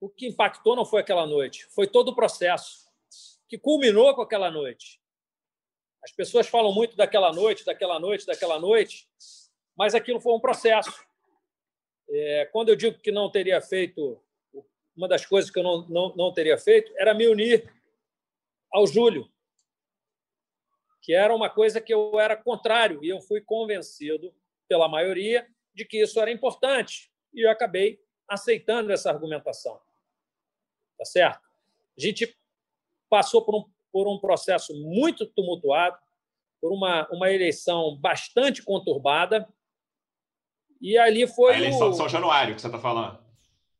o que impactou não foi aquela noite, foi todo o processo que culminou com aquela noite. As pessoas falam muito daquela noite, daquela noite, daquela noite, mas aquilo foi um processo. É, quando eu digo que não teria feito, uma das coisas que eu não, não, não teria feito era me unir ao Júlio, que era uma coisa que eu era contrário, e eu fui convencido pela maioria de que isso era importante, e eu acabei aceitando essa argumentação. Tá certo? A gente passou por um, por um processo muito tumultuado, por uma, uma eleição bastante conturbada, e ali foi. A eleição o... de São Januário, que você está falando.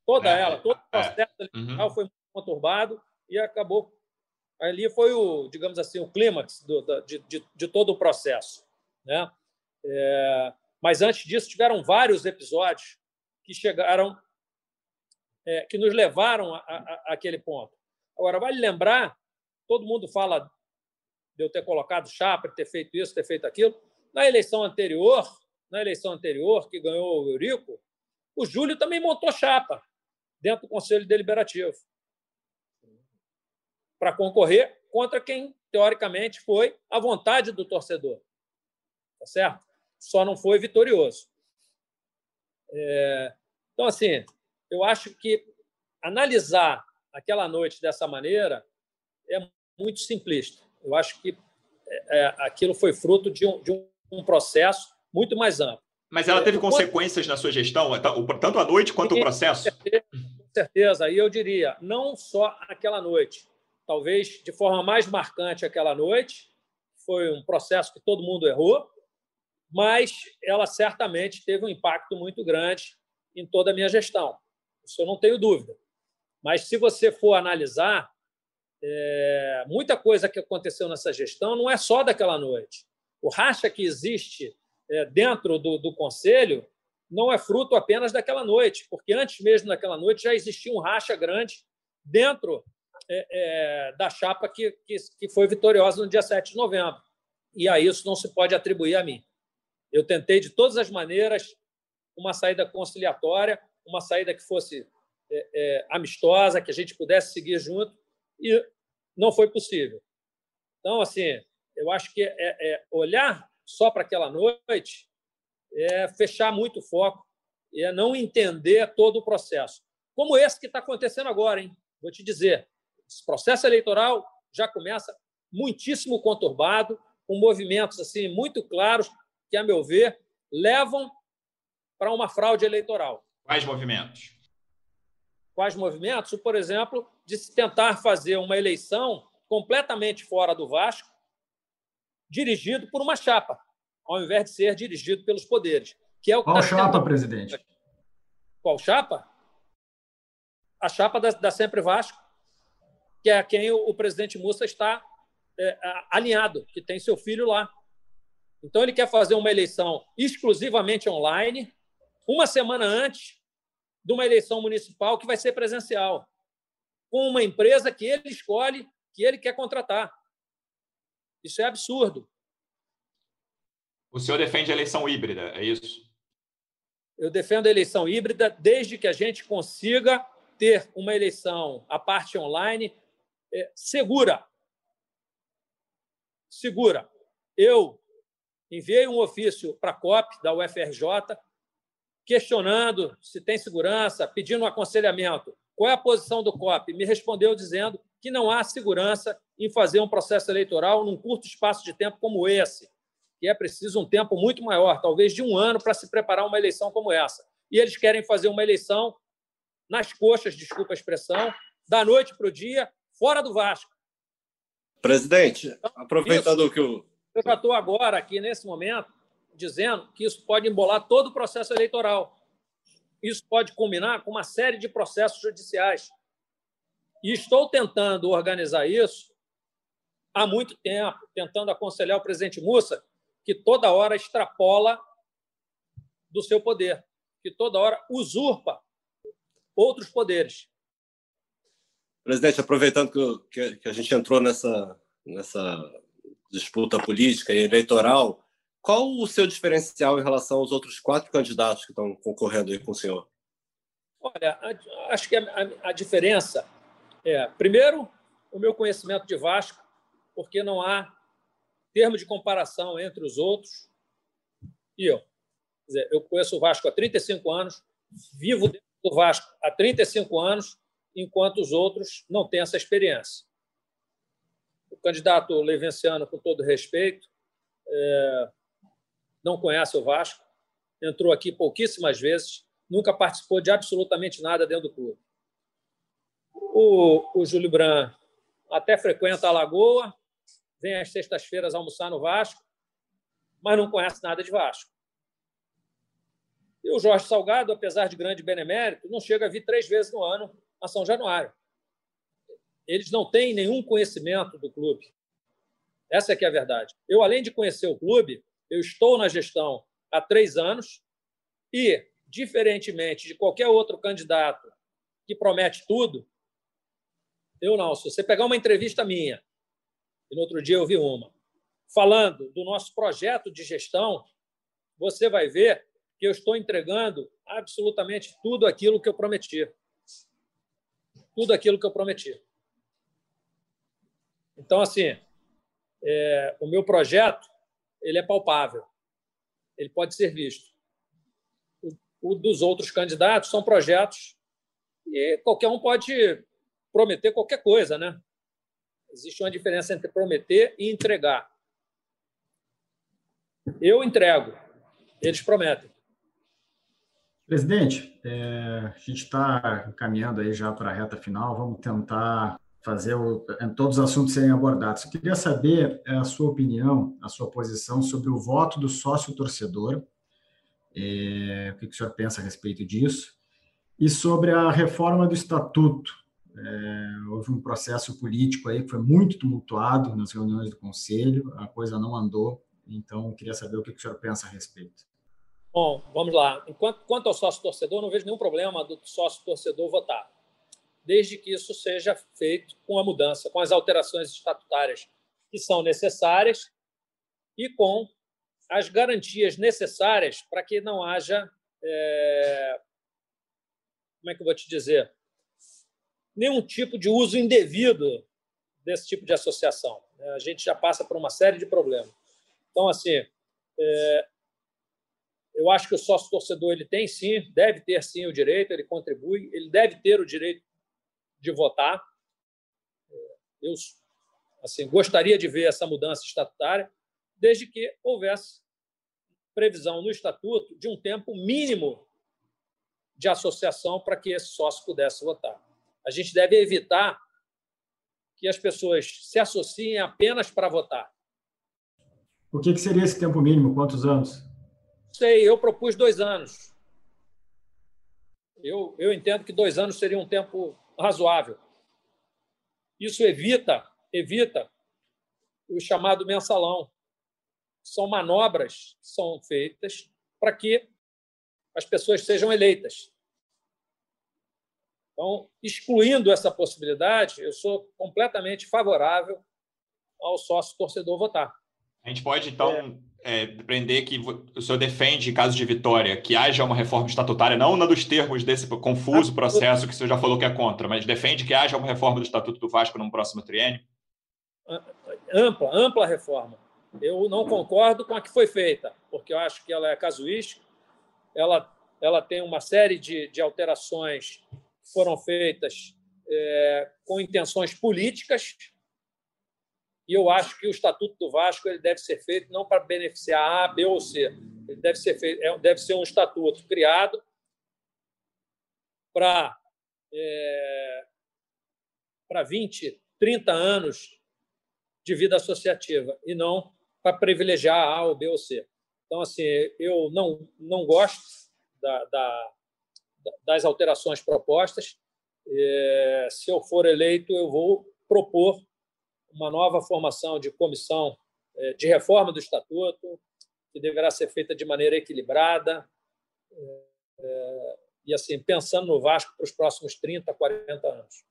Toda é, ela, todo o é. processo eleitoral uhum. foi muito conturbado e acabou. Ali foi o, digamos assim, o clímax do, de, de, de, todo o processo. Né? É, mas antes disso, tiveram vários episódios que chegaram, é, que nos levaram aquele ponto. Agora, vale lembrar, todo mundo fala de eu ter colocado chapa, ter feito isso, ter feito aquilo. Na eleição anterior, na eleição anterior, que ganhou o Eurico, o Júlio também montou chapa dentro do Conselho Deliberativo para concorrer contra quem, teoricamente, foi a vontade do torcedor. Tá certo? Só não foi vitorioso. É... Então, assim, eu acho que analisar aquela noite dessa maneira é muito simplista. Eu acho que é, é aquilo foi fruto de um, de um processo muito mais amplo. Mas ela teve consequências na sua gestão, tanto a noite quanto o processo? Certeza. E eu diria, não só aquela noite. Talvez de forma mais marcante aquela noite, foi um processo que todo mundo errou, mas ela certamente teve um impacto muito grande em toda a minha gestão. Isso eu não tenho dúvida. Mas se você for analisar, é, muita coisa que aconteceu nessa gestão não é só daquela noite. O racha que existe é, dentro do, do conselho não é fruto apenas daquela noite, porque antes mesmo daquela noite já existia um racha grande dentro é, é, da chapa que, que, que, foi vitoriosa no dia 7 de novembro. E a isso não se pode atribuir a mim. Eu tentei, de todas as maneiras, uma saída conciliatória, uma saída que fosse é, é, amistosa, que a gente pudesse seguir junto, e não foi possível. Então, assim, eu acho que é, é olhar só para aquela noite é fechar muito o foco, é não entender todo o processo. Como esse que está acontecendo agora, hein? Vou te dizer, esse processo eleitoral já começa muitíssimo conturbado, com movimentos assim muito claros que, a meu ver, levam para uma fraude eleitoral. Quais movimentos? Quais movimentos? Por exemplo, de se tentar fazer uma eleição completamente fora do Vasco, dirigido por uma chapa, ao invés de ser dirigido pelos poderes. Que é o Qual tá chapa, tentando... presidente? Qual chapa? A chapa da, da, Sempre Vasco, que é a quem o, o presidente Mussa está é, alinhado, que tem seu filho lá. Então, ele quer fazer uma eleição exclusivamente online, uma semana antes de uma eleição municipal que vai ser presencial, com uma empresa que ele escolhe, que ele quer contratar. Isso é absurdo. O senhor defende a eleição híbrida, é isso? Eu defendo a eleição híbrida desde que a gente consiga ter uma eleição, a parte online, é, segura. Segura. Eu enviei um ofício para a COP, da UFRJ, questionando se tem segurança, pedindo um aconselhamento. Qual é a posição do COP? Me respondeu dizendo que não há segurança em fazer um processo eleitoral num curto espaço de tempo como esse, que é preciso um tempo muito maior, talvez de um ano, para se preparar uma eleição como essa. E eles querem fazer uma eleição nas coxas, desculpa a expressão, da noite para o dia, fora do Vasco. Presidente, então, aproveitando isso, que o. Eu já estou agora, aqui nesse momento, dizendo que isso pode embolar todo o processo eleitoral. Isso pode combinar com uma série de processos judiciais. E estou tentando organizar isso há muito tempo, tentando aconselhar o presidente Mussa, que toda hora extrapola do seu poder, que toda hora usurpa outros poderes. Presidente, aproveitando que, que a gente entrou nessa, nessa disputa política e eleitoral, qual o seu diferencial em relação aos outros quatro candidatos que estão concorrendo aí com o senhor? Olha, acho que a, a, a diferença é, primeiro, o meu conhecimento de Vasco, porque não há termo de comparação entre os outros e eu. Dizer, eu conheço o Vasco há 35 anos, vivo dentro do Vasco há 35 anos, enquanto os outros não têm essa experiência. O candidato Levenciano, com todo respeito, é, não conhece o Vasco, entrou aqui pouquíssimas vezes, nunca participou de absolutamente nada dentro do clube. O, o Júlio Bran até frequenta a Lagoa, vem às sextas-feiras almoçar no Vasco, mas não conhece nada de Vasco. E o Jorge Salgado, apesar de grande benemérito, não chega a vir três vezes no ano a São Januário. Eles não têm nenhum conhecimento do clube. Essa é que é a verdade. Eu, além de conhecer o clube, eu estou na gestão há três anos e, diferentemente de qualquer outro candidato que promete tudo, eu não. Se você pegar uma entrevista minha, no outro dia eu vi uma, falando do nosso projeto de gestão, você vai ver que eu estou entregando absolutamente tudo aquilo que eu prometi. Tudo aquilo que eu prometi. Então, assim, é, o meu projeto ele é palpável, ele pode ser visto. O, o dos outros candidatos são projetos e qualquer um pode prometer qualquer coisa, né? Existe uma diferença entre prometer e entregar. Eu entrego, eles prometem. Presidente, é, a gente está caminhando aí já para a reta final. Vamos tentar fazer o, todos os assuntos serem abordados. Eu queria saber é, a sua opinião, a sua posição sobre o voto do sócio torcedor. É, o que o senhor pensa a respeito disso? E sobre a reforma do estatuto. É, houve um processo político aí que foi muito tumultuado nas reuniões do conselho, a coisa não andou. Então, queria saber o que o senhor pensa a respeito. Bom, vamos lá. Enquanto, quanto ao sócio torcedor, não vejo nenhum problema do sócio torcedor votar, desde que isso seja feito com a mudança, com as alterações estatutárias que são necessárias e com as garantias necessárias para que não haja. É... Como é que eu vou te dizer? Nenhum tipo de uso indevido desse tipo de associação. A gente já passa por uma série de problemas. Então, assim, é, eu acho que o sócio torcedor ele tem sim, deve ter sim o direito, ele contribui, ele deve ter o direito de votar. Eu assim, gostaria de ver essa mudança estatutária, desde que houvesse previsão no estatuto de um tempo mínimo de associação para que esse sócio pudesse votar. A gente deve evitar que as pessoas se associem apenas para votar. O que, seria esse tempo mínimo? Quantos anos? sei, eu propus dois anos. Eu, eu entendo que dois anos seria um tempo razoável. Isso evita, evita o chamado mensalão. São manobras que são feitas para que as pessoas sejam eleitas. Então, excluindo essa possibilidade, eu sou completamente favorável ao sócio torcedor votar. A gente pode, então, é é, prender que o senhor defende, caso de vitória, que haja uma reforma estatutária, não na dos termos desse confuso ah, processo que o senhor já falou que é contra, mas defende que haja uma reforma do Estatuto do Vasco no próximo triênio? Ampla, ampla reforma. Eu não concordo com a que foi feita, porque eu acho que ela é casuística, ela, ela tem uma série de, de alterações foram feitas é, com intenções políticas, e eu acho que o Estatuto do Vasco ele deve ser feito não para beneficiar A, B ou C. Ele deve ser, feito, é, deve ser um estatuto criado para é, para 20, 30 anos de vida associativa e não para privilegiar A ou B ou C. Então, assim, eu não, não gosto da, da, das alterações propostas. É, se eu for eleito, eu vou propor uma nova formação de comissão eh, de reforma do estatuto, que deverá ser feita de maneira equilibrada eh, e assim pensando no Vasco para os próximos 30, 40 anos.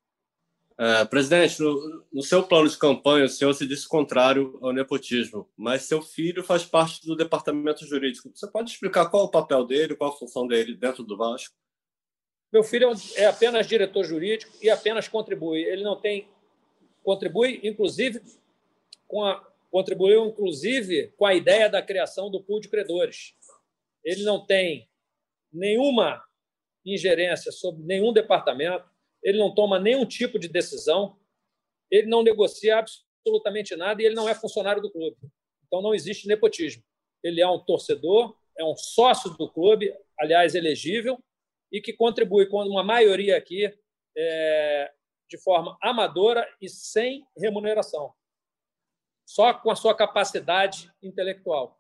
É, presidente, no, no, seu plano de campanha, o senhor se disse contrário ao nepotismo, mas seu filho faz parte do departamento jurídico. Você pode explicar qual é o papel dele, qual a função dele dentro do Vasco? Meu filho é apenas diretor jurídico e apenas contribui. Ele não tem. Contribui, inclusive, com a, contribuiu, inclusive, com a ideia da criação do pool de credores. Ele não tem nenhuma ingerência sobre nenhum departamento, ele não toma nenhum tipo de decisão, ele não negocia absolutamente nada e ele não é funcionário do clube. Então não existe nepotismo. Ele é um torcedor, é um sócio do clube, aliás, elegível, e que contribui com uma maioria aqui é, de forma amadora e sem remuneração, só com a sua capacidade intelectual.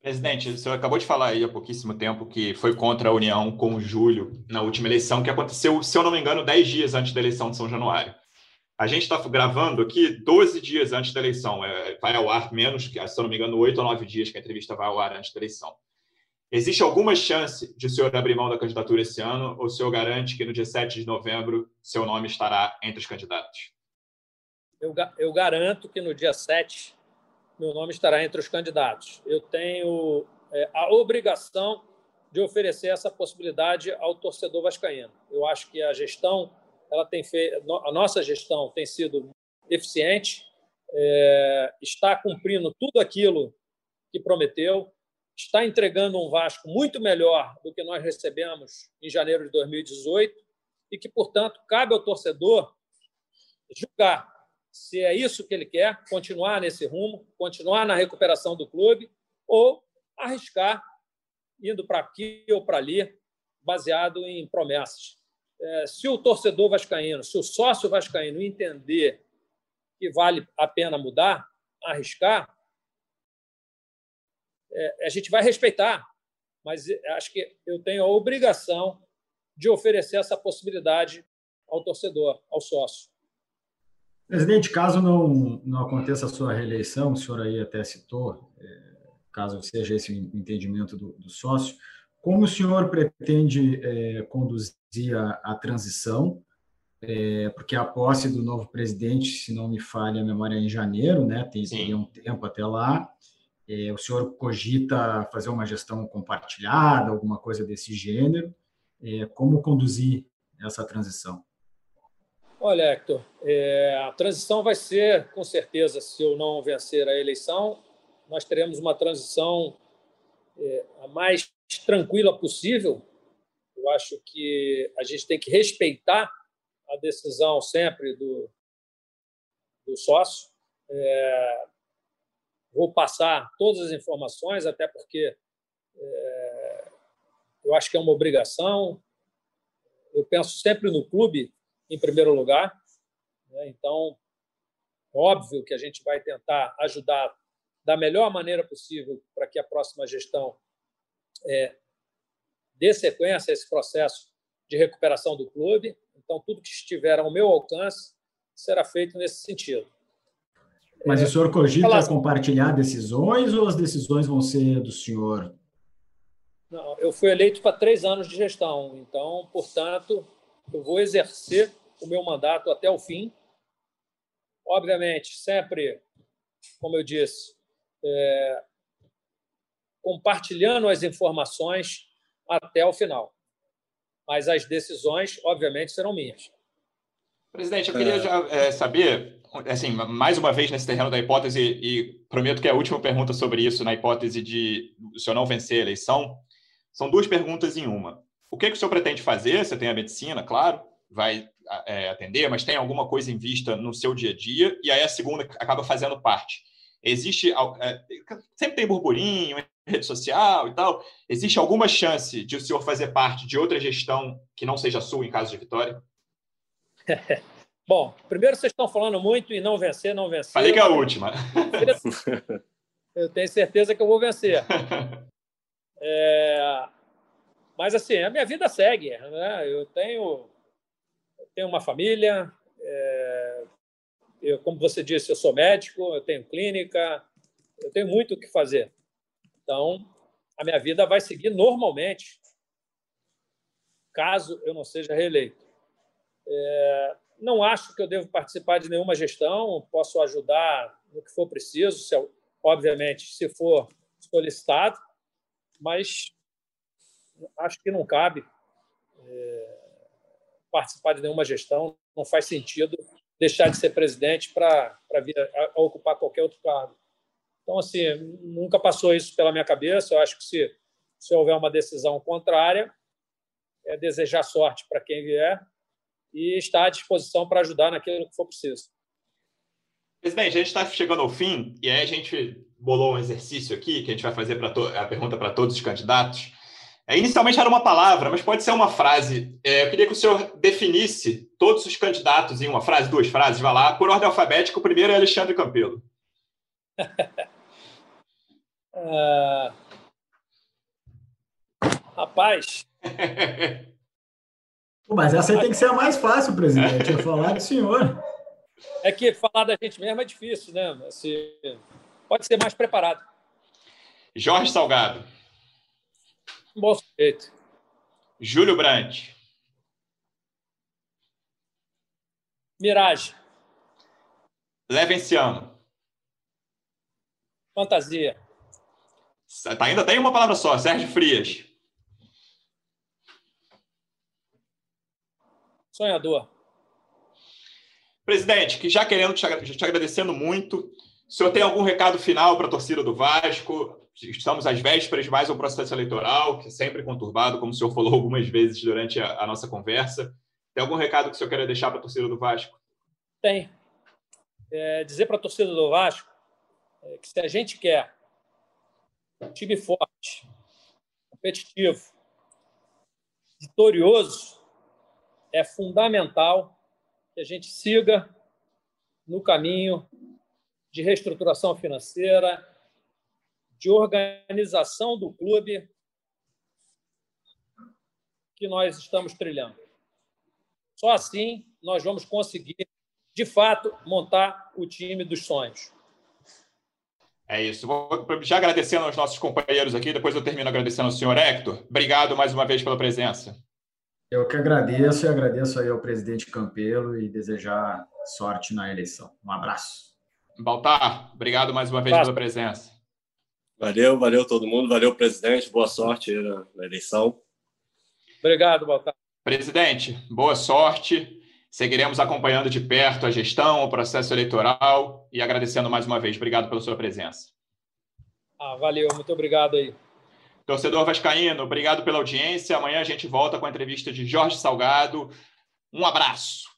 Presidente, o senhor acabou de falar aí há pouquíssimo tempo que foi contra a união com o Júlio na última eleição, que aconteceu, se eu não me engano, 10 dias antes da eleição de São Januário. A gente está gravando aqui 12 dias antes da eleição. É, vai ao ar menos, se eu não me engano, 8 ou 9 dias que a entrevista vai ao ar antes da eleição. Existe alguma chance de o senhor abrir mão da candidatura esse ano, ou o senhor garante que no dia 7 de novembro seu nome estará entre os candidatos? Eu, eu garanto que no dia 7 meu nome estará entre os candidatos. Eu tenho é, a obrigação de oferecer essa possibilidade ao torcedor vascaíno. Eu acho que a gestão, ela tem a nossa gestão tem sido eficiente, é, está cumprindo tudo aquilo que prometeu, está entregando um Vasco muito melhor do que nós recebemos em janeiro de 2018 e que, portanto, cabe ao torcedor julgar se é isso que ele quer, continuar nesse rumo, continuar na recuperação do clube, ou arriscar indo para aqui ou para ali, baseado em promessas. É, se o torcedor vascaíno, se o sócio vascaíno entender que vale a pena mudar, arriscar, é, a gente vai respeitar, mas acho que eu tenho a obrigação de oferecer essa possibilidade ao torcedor, ao sócio. Presidente, caso não, não aconteça a sua reeleição, o senhor aí até citou, é, caso seja esse o entendimento do, do, sócio, como o senhor pretende é, conduzir a, a transição? É, porque a posse do novo presidente, se não me falha a memória, é em janeiro, né? Tem, tem um tempo até lá. É, o senhor cogita fazer uma gestão compartilhada, alguma coisa desse gênero? É, como conduzir essa transição? Olha, Hector, é, a transição vai ser, com certeza, se eu não vencer a eleição, nós teremos uma transição é, a mais tranquila possível. Eu acho que a gente tem que respeitar a decisão sempre do, do sócio. É, vou passar todas as informações, até porque é, eu acho que é uma obrigação. Eu penso sempre no clube em primeiro lugar. Né? Então, óbvio que a gente vai tentar ajudar da melhor maneira possível para que a próxima gestão é, dê sequência a esse processo de recuperação do clube. Então, tudo que estiver ao meu alcance será feito nesse sentido. Mas o senhor cogita compartilhar decisões ou as decisões vão ser do senhor? Não, eu fui eleito para três anos de gestão, então, portanto, eu vou exercer o meu mandato até o fim. Obviamente, sempre, como eu disse, é, compartilhando as informações até o final. Mas as decisões, obviamente, serão minhas. Presidente, eu queria já, é, saber, assim, mais uma vez nesse terreno da hipótese, e prometo que é a última pergunta sobre isso, na hipótese de o senhor não vencer a eleição, são duas perguntas em uma. O que, que o senhor pretende fazer? Você tem a medicina, claro, vai é, atender, mas tem alguma coisa em vista no seu dia a dia, e aí a segunda acaba fazendo parte. Existe. É, sempre tem burburinho rede social e tal. Existe alguma chance de o senhor fazer parte de outra gestão que não seja sua em caso de vitória? [LAUGHS] Bom, primeiro vocês estão falando muito em não vencer, não vencer. Falei que é a última. Eu tenho certeza que eu vou vencer. [LAUGHS] É... Mas assim, a minha vida segue. Né? Eu tenho tenho uma família, é, eu, como você disse, eu sou médico, eu tenho clínica, eu tenho muito o que fazer. Então, a minha vida vai seguir normalmente, caso eu não seja reeleito. É, não acho que eu devo participar de nenhuma gestão, posso ajudar no que for preciso, se, obviamente, se for solicitado, mas acho que não cabe é, participar de nenhuma gestão, não faz sentido deixar de ser presidente para vir a, a ocupar qualquer outro cargo. Então, assim, nunca passou isso pela minha cabeça. Eu acho que se, se houver uma decisão contrária, é desejar sorte para quem vier e estar à disposição para ajudar naquilo que for preciso. Presidente, a gente está chegando ao fim e aí a gente bolou um exercício aqui que a gente vai fazer para a pergunta para todos os candidatos. É, inicialmente era uma palavra, mas pode ser uma frase. É, eu queria que o senhor definisse todos os candidatos em uma frase, duas frases, vai lá, por ordem alfabética. O primeiro é Alexandre Campelo. uh... [LAUGHS] Rapaz. [LAUGHS] Mas essa aí tem que ser a mais fácil, presidente. Eu falar do senhor. É que falar da gente mesmo é difícil, né? Assim, pode ser mais preparado. Jorge Salgado. Um bom sujeito. Júlio Brandt. Mirage. Levenciano. Fantasia. Tá, ainda tem uma palavra só, Sérgio Frias. Sonhador. Presidente, que já querendo te, te agradecendo muito, o senhor tem algum recado final para a torcida do Vasco? Estamos às vésperas de mais um processo eleitoral, que é sempre conturbado, como o senhor falou algumas vezes durante a, a nossa conversa. Tem algum recado que o senhor queira deixar para a torcida do Vasco? Tem. É, dizer para a torcida do Vasco é, que se a gente quer um time forte, competitivo, vitorioso, é fundamental que a gente siga no caminho de reestruturação financeira, de organização do clube que nós estamos trilhando. Só assim nós vamos conseguir, de fato, montar o time dos sonhos. É isso. Vou já agradecendo aos nossos companheiros aqui, depois eu termino agradecendo ao senhor Hector. Obrigado mais uma vez pela presença. Eu que agradeço e agradeço aí ao presidente Campelo e desejar sorte na eleição. Um abraço. Baltar, obrigado mais uma vez pela presença. Valeu, valeu todo mundo, valeu presidente, boa sorte na, na eleição. Obrigado, Baltar. Presidente, boa sorte. Seguiremos acompanhando de perto a gestão, o processo eleitoral e agradecendo mais uma vez. Obrigado pela sua presença. Ah, valeu, muito obrigado aí. Torcedor Vascaíno, obrigado pela audiência. Amanhã a gente volta com a entrevista de Jorge Salgado. Um abraço.